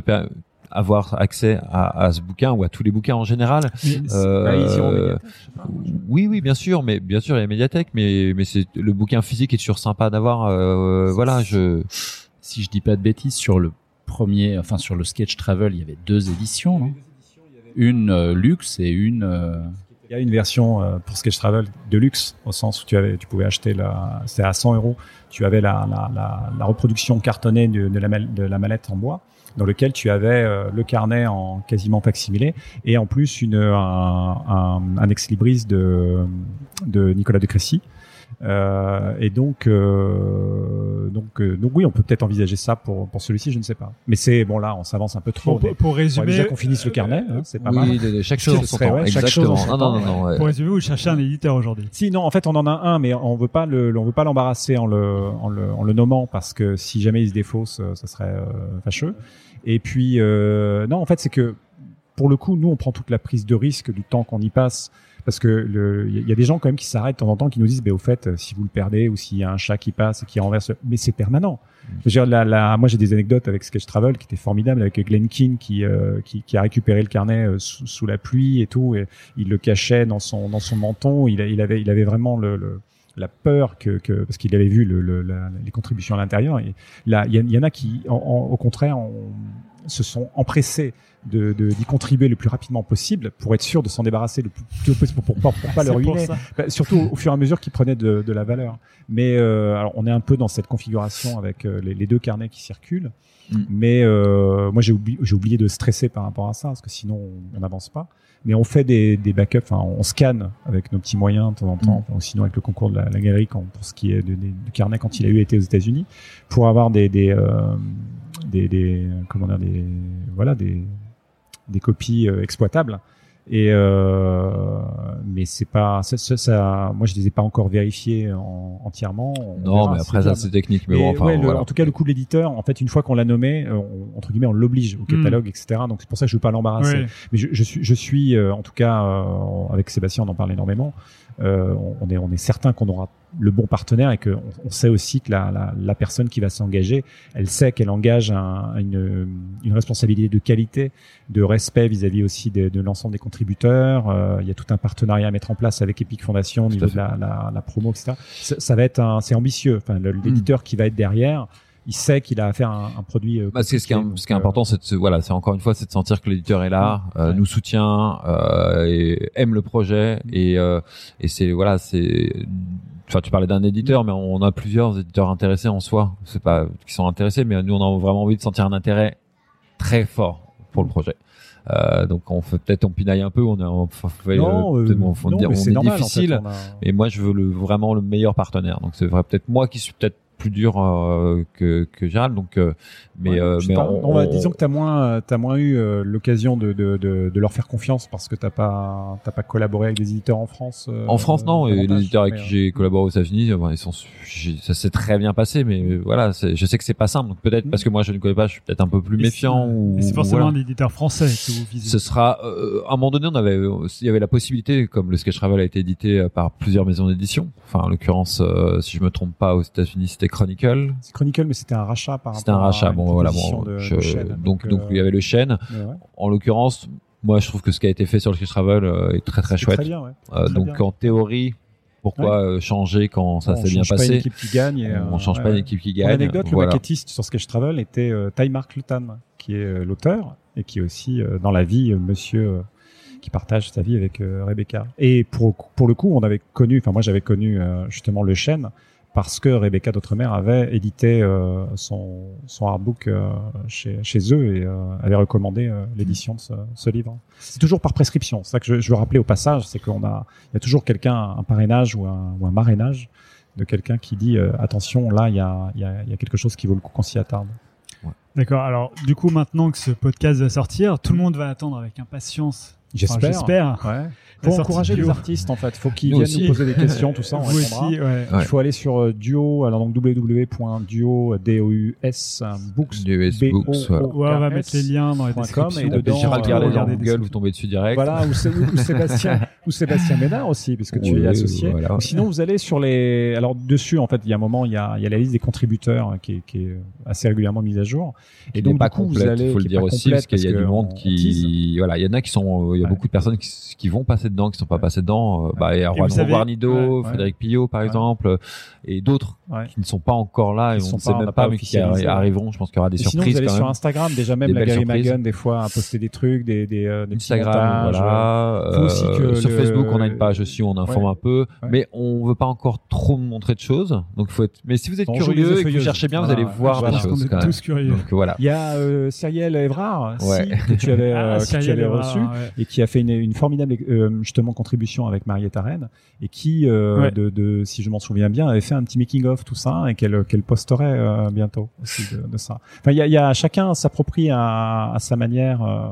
avoir accès à, à ce bouquin ou à tous les bouquins en général. Euh, pas. oui, oui, bien sûr, mais bien sûr il y a la médiathèque, mais mais c'est le bouquin physique est toujours sympa d'avoir. euh, voilà, je Si je dis pas de bêtises, sur le premier, enfin sur le Sketch Travel, il y avait deux éditions, Une euh, luxe et une. euh, Il y a une version euh, pour Sketch Travel de luxe, au sens où tu avais, tu pouvais acheter la, c'était à 100 euros. Tu avais la, la, reproduction cartonnée de, la, de la mallette en bois, dans lequel tu avais le carnet en quasiment facsimilé et en plus une, un, un, un ex-libris de, de Nicolas de Crécy. Euh, et donc, euh, donc, euh, donc oui, on peut peut-être envisager ça pour, pour celui-ci, je ne sais pas. Mais c'est bon là, on s'avance un peu trop. Pour, résumer, déjà qu'on finisse le carnet, hein, c'est pas mal. oui, de- de- chaque chose en son temps. chaque chose en son Non, non, non, ouais. pour résumer, vous cherchez un éditeur aujourd'hui. Si non, en fait, on en a un, mais on veut pas le, on veut pas l'embarrasser en le, en le, en le nommant parce que si jamais il se défausse, euh, ça serait euh, fâcheux. Et puis, euh, non, en fait, c'est que pour le coup, nous, on prend toute la prise de risque du temps qu'on y passe. Parce que il y a- des gens quand même qui s'arrêtent de temps en temps, qui nous disent, ben au fait, euh, si vous le perdez ou s'il y a un chat qui passe et qui renverse, mais c'est permanent. Je veux dire, la, la- moi j'ai des anecdotes avec Sketch Travel qui étaient formidables avec Glenn Keane qui, euh, qui, qui a récupéré le carnet euh, sous, sous la pluie et tout, et il le cachait dans son dans son menton. Il, il avait il avait vraiment le, le- la peur que, que parce qu'il avait vu le, le- la- les contributions à l'intérieur. Et là, il y, en a qui, en- en- au contraire, ont- se sont empressés de de- d'y contribuer le plus rapidement possible pour être sûr de s'en débarrasser le plus tôt possible pour, pour, pour pas le ruiner. Bah, surtout au, fur et à mesure qu'ils prenaient de, de la valeur. Mais euh, alors on est un peu dans cette configuration avec euh, les, les deux carnets qui circulent. Mm. Mais euh, moi j'ai oublié, oublié de stresser par rapport à ça parce que sinon on- on n'avance pas. Mais on fait des, des backups, enfin, on scanne avec nos petits moyens de temps en temps, ou sinon avec le concours de la, la galerie quand, pour ce qui est de- des- du carnet quand il a eu été aux États-Unis, pour avoir des des, euh, des des comment dire des voilà des des copies euh, exploitables. Et euh, mais c'est pas ça, ça, ça- moi je les ai pas encore vérifiés en- entièrement. On Non, mais après ça c'est technique, mais bon, enfin ouais, le- voilà. en tout cas, le coup de l'éditeur, en fait, une fois qu'on l'a nommé, euh, on- entre guillemets, on l'oblige au catalogue, etc. Donc c'est pour ça que je veux pas l'embarrasser. Oui. Mais je, je suis, je suis, euh, en tout cas, euh, avec Sébastien, on en parle énormément. Euh, on- est, on est certain qu'on aura le bon partenaire et que on, sait aussi que la, la, la personne qui va s'engager, elle sait qu'elle engage un- une, une responsabilité de qualité, de respect vis-à-vis aussi de, de l'ensemble des contributeurs. Euh, il y a tout un partenariat à mettre en place avec Epic Foundation au niveau de la, la, la promo, etc. Ça, ça va être un, c'est ambitieux. Enfin, le- l'éditeur qui va être derrière, il sait qu'il a affaire à un, un produit. euh, Bah, ce qui est, compliqué. ce qui est Donc, important, c'est de voilà, c'est encore une fois, c'est de sentir que l'éditeur est là, euh, nous soutient, euh, et aime le projet, et, euh, et c'est voilà, c'est, enfin, tu parlais d'un éditeur, mais on a plusieurs éditeurs intéressés en soi. C'est pas qui sont intéressés, mais nous, on a vraiment envie de sentir un intérêt très fort pour le projet. Euh, donc on fait peut-être on pinaille un peu, on est, on, fait, non, euh, peut-être on, faut non, dire, mais on c'est est normal, en fait, difficile. a- Et moi, je veux le, vraiment le meilleur partenaire. Donc c'est vrai peut-être moi qui suis peut-être plus dur euh, que, que Gérald. Donc, euh, mais, Ouais, euh, mais on- bah, on- disons que t'as moins, euh, t'as moins eu l'occasion de, de, de, de leur faire confiance parce que t'as pas, t'as pas collaboré avec des éditeurs en France. En France, non. Et les éditeurs avec qui j'ai collaboré aux États-Unis, bon, ils sont, ça s'est très bien passé. Mais voilà, je sais que c'est pas simple. Peut-être Mm. parce que moi je ne connais pas, je suis peut-être un peu plus Et méfiant. c'est- forcément voilà. un éditeur français que vous visez. Ce sera euh, à un moment donné, on avait, il y avait la possibilité, comme le Sketch Travel a été édité par plusieurs maisons d'édition. Enfin, en l'occurrence, euh, si je me trompe pas, aux États-Unis, c'était Chronicle. C'est Chronicle, mais c'était un rachat par C'était un rachat. Bon, voilà. proposition Bon, de- je- de chaîne. donc, donc, euh, il y avait le chêne. ouais. En l'occurrence, moi, je trouve que ce qui a été fait sur le Sketch Travel euh, est très très chouette. Très bien, ouais. Euh, très donc, bien. en théorie, pourquoi changer quand ça On s'est bien change pas une passé équipe qui gagne. et, On change pas une équipe qui Pour gagne. l'anecdote, le voilà. maquettiste sur Sketch Travel était euh, Mark Lutan, qui est l'auteur et qui est aussi dans la vie monsieur qui partage sa vie avec Rebecca. Et pour, pour le coup, on avait connu, enfin moi j'avais connu justement le chêne parce que Rebecca d'Outremer avait édité euh, son, son artbook euh, chez, chez eux et euh, avait recommandé euh, l'édition de ce, ce livre. C'est toujours par prescription. C'est ça que je, je veux rappeler au passage, c'est qu'on a, il y a toujours quelqu'un, un parrainage ou un, ou un marrainage de quelqu'un qui dit euh, attention, là, il y a, il y, a, il y a quelque chose qui vaut le coup qu'on s'y attarde. D'accord. Alors, du coup, maintenant que ce podcast va sortir, tout le monde va attendre avec impatience. Enfin, J'espère. J'espère. Ouais. La Faut encourager Duo. les artistes en fait. Faut qu'ils viennent aussi. nous poser des questions, tout ça. On Vous aussi, ouais. Ouais. Il faut aller sur euh, Duo, alors donc www.duo, euh, Books, voilà. Ouais, on va mettre les liens dans les Com, descriptions. et dedans, Gérald euh, Garlet dans regardez Google, vous tombez dessus direct. Voilà, ou, Sébastien, ou Sébastien Ménard aussi, puisque tu es associé. sinon, vous allez sur les. Alors dessus, en fait, il y a un moment, il y a, il y a la liste des contributeurs euh, qui est, qui est assez régulièrement mise à jour. Et donc du coup, vous complète, allez. faut le dire aussi parce qu'il y a du monde on qui voilà, il y en a qui sont il y a beaucoup de personnes qui vont passer dedans, qui sont pas passées dedans, euh, bah il y a Juan Guarnido. Frédéric Pillot par exemple euh, et d'autres qui ne sont pas encore là et on ne sait on même pas mais qui arriveront, je pense qu'il y aura des Et sinon, surprises vous allez sur. Instagram, déjà même la Gary surprises. Magan, des fois, a posté des trucs, des, des, euh, Instagram, voilà. Faut aussi que sur Facebook, on a une page aussi où on informe un peu, mais on veut pas encore trop montrer de choses. Donc faut être. Mais si vous êtes On curieux et que vous cherchez bien, vous allez voir des choses est quand même. tous curieux. Voilà. Il y a euh, Cyrielle Evrard, Ouais. si, que tu avais, euh, Ah, que tu Cyril avais Evrard, reçu. ouais. et qui a fait une, une formidable euh, justement contribution avec Marietta Rennes et qui euh, Ouais. de, de si je m'en souviens bien avait fait un petit making of tout ça et qu'elle qu'elle posterait euh, bientôt aussi de, de ça. Enfin il y a, y a chacun s'approprie à, à sa manière euh,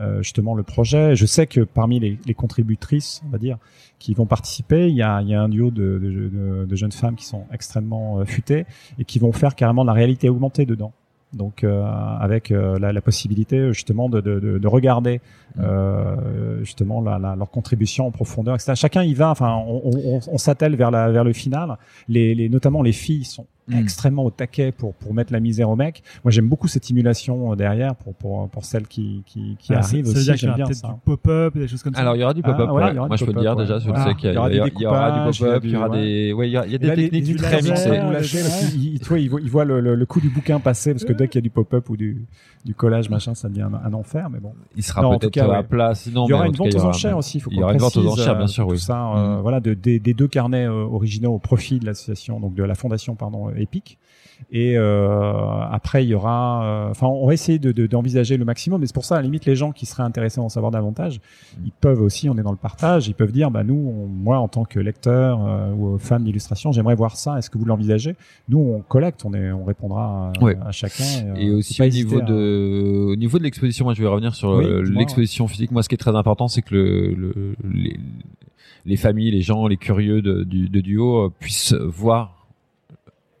euh, justement le projet. Je sais que parmi les, les contributrices on va dire qui vont participer il y a, il y a un duo de, de, de- de jeunes femmes qui sont extrêmement euh, futées et qui vont faire carrément de la réalité augmentée dedans. Donc euh, avec euh, la, la possibilité justement de, de, de, de regarder euh, justement la, la- leur contribution en profondeur, etc. Chacun y va. Enfin, on, on, on s'attelle vers la vers le final. Les, les notamment les filles sont Mm. extrêmement au taquet pour pour mettre la misère au mec. Moi, j'aime beaucoup cette simulation euh, derrière pour pour pour celles qui qui, qui Ah, ça- arrivent ça veut aussi. dire aura bien peut-être ça. du pop-up, des choses comme ça. Alors il y aura du Ah, pop-up. ouais, ouais. il y aura Moi je peux le dire pop-up, déjà, ouais. je sais qu'il y, y aura du pop-up, il y aura des, ouais, il y a, il y a là, des les- techniques les très mixées. qu'il- il- tu vois, il voit, il voit le, le, le coup du bouquin passer parce que dès qu'il y a du pop-up ou du, du collage machin, ça devient un, enfer. Mais bon, Il sera peut-être à ouais. plat. Sinon, il y aura une vente aux enchères aussi. Faut Il y aura une vente aux enchères, euh, bien sûr, tout oui. ça, euh, Mhm. voilà, de, des, des deux carnets euh, originaux au profit de l'association, donc de la fondation, pardon, Epic. Et euh, après, il y aura. euh, Enfin, on va essayer de- de- d'envisager le maximum. Mais c'est pour ça, à la limite, les gens qui seraient intéressés à en savoir davantage, ils peuvent aussi. On est dans le partage. Ils peuvent dire, bah nous, on- moi, en tant que lecteur euh, ou fan d'illustration, j'aimerais voir ça. Est-ce que vous l'envisagez? Nous, on collecte. On est, on répondra à, Ouais. à chacun. Et euh, aussi au niveau à- de, au niveau de l'exposition, moi je vais revenir sur Oui, euh, l'exposition physique. Moi, ce qui est très important, c'est que le, le- les, les familles, les gens, les curieux de, du, de duo euh, puissent voir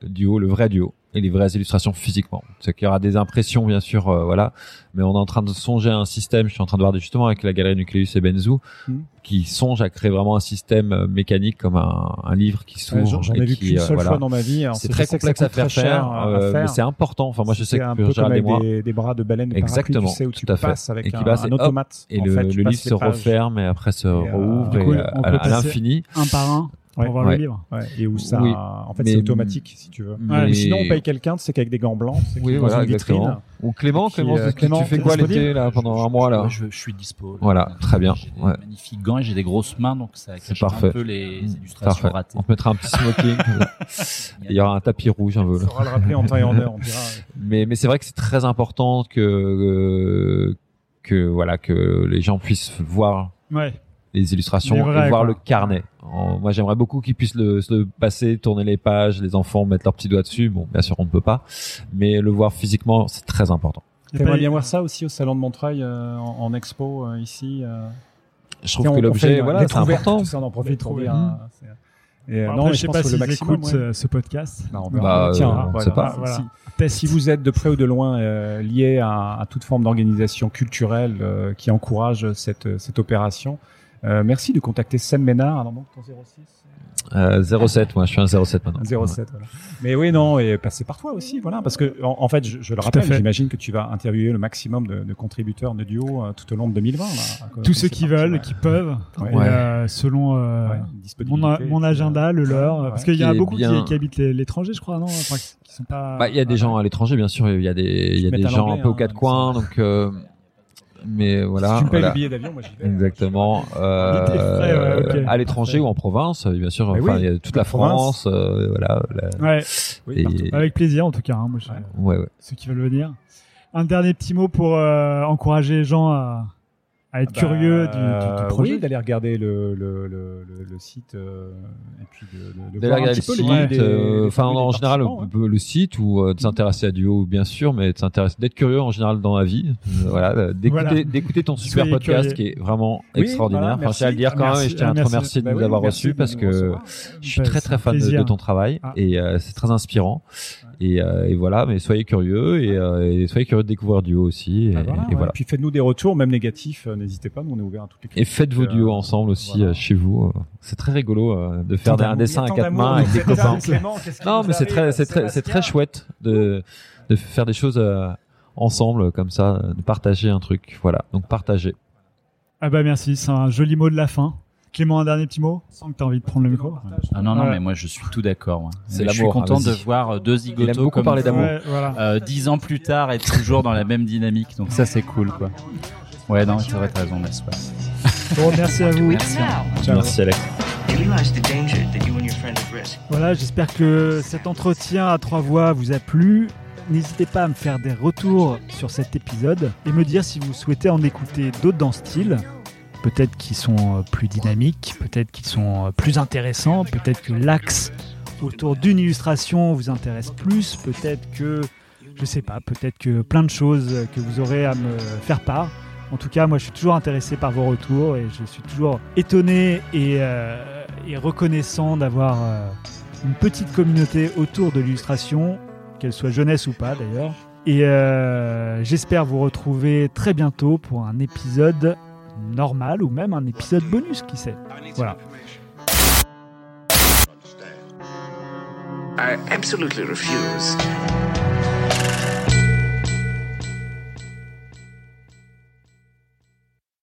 duo, le vrai duo et les vraies illustrations physiquement. C'est qu'il y aura des impressions, bien sûr, euh, voilà, mais on est en train de songer à un système. Je suis en train de voir justement avec la galerie Nucleus et Benzu, Mhm. qui songe à créer vraiment un système euh, mécanique comme un, un livre qui s'ouvre. Ouais, J'en ai vu qu'une euh, seule voilà. fois dans ma vie. Alors, C'est très complexe à faire cher à mais c'est important. Enfin, moi, je sais que Gérald et avec moi, des, des bras de baleine de Exactement, parapluie, tu sais, où tu tout à fait. avec Et qui un, passe un automate. et le, fait, le livre se referme et après se rouvre à, l'infini. un par un pour Ouais. voir Ouais. le livre. Ouais, et où ça, Oui. en fait, c'est automatique, si tu veux. Mais- sinon, on paye quelqu'un, tu sais, qu'avec des gants blancs, qui Oui, est dans voilà, une vitrine. exactement. Ou Clément, Qui, Clément, euh, Clément, tu fais quoi l'été là pendant un mois là je, je suis dispo. là. Voilà, très bien. J'ai Ouais. magnifiques gants et j'ai des grosses mains, donc ça C'est cache parfait. un peu les Mmh, illustrations Parfait. ratées. On te mettra un petit smoking. Il y aura un tapis rouge, un peu. On saura le rappeler en temps et en heure, on dira. Mais mais c'est vrai que c'est très important que euh, que voilà que les gens puissent voir Ouais. les illustrations et voir quoi. le carnet. En- moi, j'aimerais beaucoup qu'ils puissent le, se le passer, tourner les pages, les enfants mettre leurs petits doigts dessus. Bon, bien sûr, on ne peut pas, mais le voir physiquement, c'est très important. Pas- bien voir ça aussi au salon de Montreuil euh, en, en expo euh, ici. euh? Je trouve on- que on l'objet, voilà, c'est important. tout ça, on en profite pour Découverte. dire. hein, c'est- Et, euh, Bon, non, après, je sais pense pas le maximum, écoutent ouais. ce, ce podcast. Non, on verra. Bah, Tiens, euh, on voilà. sait pas. Voilà. Si- Test. Si vous êtes de près ou de loin euh, lié à, à toute forme d'organisation culturelle euh, qui encourage cette, cette opération, euh, merci de contacter Sam Ménard. Alors, donc, ton 06 Euh, 07, moi, je suis un 07 maintenant. 07, voilà. Mais oui, non, et passer par toi aussi, voilà, parce que en, en fait, je, je le rappelle, j'imagine que tu vas interviewer le maximum de, de contributeurs de duo euh, tout au long de 2020. Là, à cause- Tous ceux qui parti, veulent, ouais. qui peuvent, Ouais. et, Ouais. euh, selon euh, Ouais, mon, agenda, euh, le leur, ouais. parce qu'il y en a beaucoup qui, bien. qui habitent l'étranger, je crois, non? Enfin, qui, qui sont pas. Bah, il y a des gens à l'étranger, bien sûr. Il y a des, y a des gens un peu aux hein, quatre coins. Donc, euh, mais voilà. Si tu me payes voilà. le billet d'avion, moi j'y vais. Exactement. Euh, frais, ouais, ok. À l'étranger ou en province, bien sûr. Enfin, oui, il y a toute la province. France, euh, voilà. la- Ouais, Oui, et- avec plaisir en tout cas. hein, moi, je- ouais, ouais. Ceux qui veulent venir. Un dernier petit mot pour euh, encourager les gens à, à être Bah, curieux du, du- du projet. Oui, d'aller regarder le, le, le, le, le site euh, et puis de, de, de D'aller voir un regarder le petit peu site, les euh, enfin en général le, le site ou euh, de s'intéresser à Duo bien sûr, mais de s'intéresser, d'être curieux en général dans la vie, Euh, voilà, euh, d'écouter, Voilà. d'écouter ton super podcast curieux. qui est vraiment Oui, extraordinaire. voilà, enfin, je tiens à le dire merci. quand même, et je tiens à te Merci. remercier de Bah nous oui, avoir reçus parce que je suis Bah, très c'est très fan de, ton travail Ah. et euh, c'est très inspirant. Et, euh, et voilà, mais soyez curieux et, euh, et soyez curieux de découvrir Duo aussi. Et, Bah voilà, et ouais. voilà. Puis faites-nous des retours, même négatifs, euh, n'hésitez pas, nous on est ouvert à toutes les Et faites vos duos ensemble aussi voilà. chez vous. C'est très rigolo euh, de faire un dessin à quatre mains avec des copains. Non, mais c'est très, c'est très, c'est très chouette de, de faire des choses euh, ensemble comme ça, de partager un truc. Voilà, donc partager. Ah bah merci, c'est un joli mot de la fin. Clément, un dernier petit mot Sans que tu as envie de prendre le micro. Ah non, non, Ouais. mais moi je suis tout d'accord. ouais. C'est Mais Je suis content de voir euh, deux Il zigotos aime beaucoup comme parler d'amour. Ouais, voilà. euh, dix ans plus tard être toujours dans la même dynamique. Donc ça c'est cool quoi. Ouais, non, c'est vrai, t'as raison, n'est-ce pas? Bon, merci à vous. Merci. Ciao. Merci Alex. Voilà, j'espère que cet entretien à trois voix vous a plu. N'hésitez pas à me faire des retours sur cet épisode et me dire si vous souhaitez en écouter d'autres dans ce style. Peut-être qu'ils sont euh, plus dynamiques, peut-être qu'ils sont euh, plus intéressants, peut-être que l'axe autour d'une illustration vous intéresse plus, peut-être que, je sais pas, peut-être que plein de choses que vous aurez à me faire part. En tout cas, moi je suis toujours intéressé par vos retours et je suis toujours étonné et, euh, reconnaissant d'avoir une petite communauté autour de l'illustration, qu'elle soit jeunesse ou pas d'ailleurs. Et j'espère vous retrouver très bientôt pour un épisode normal ou même un épisode bonus, qui sait. Voilà. I absolutely refuse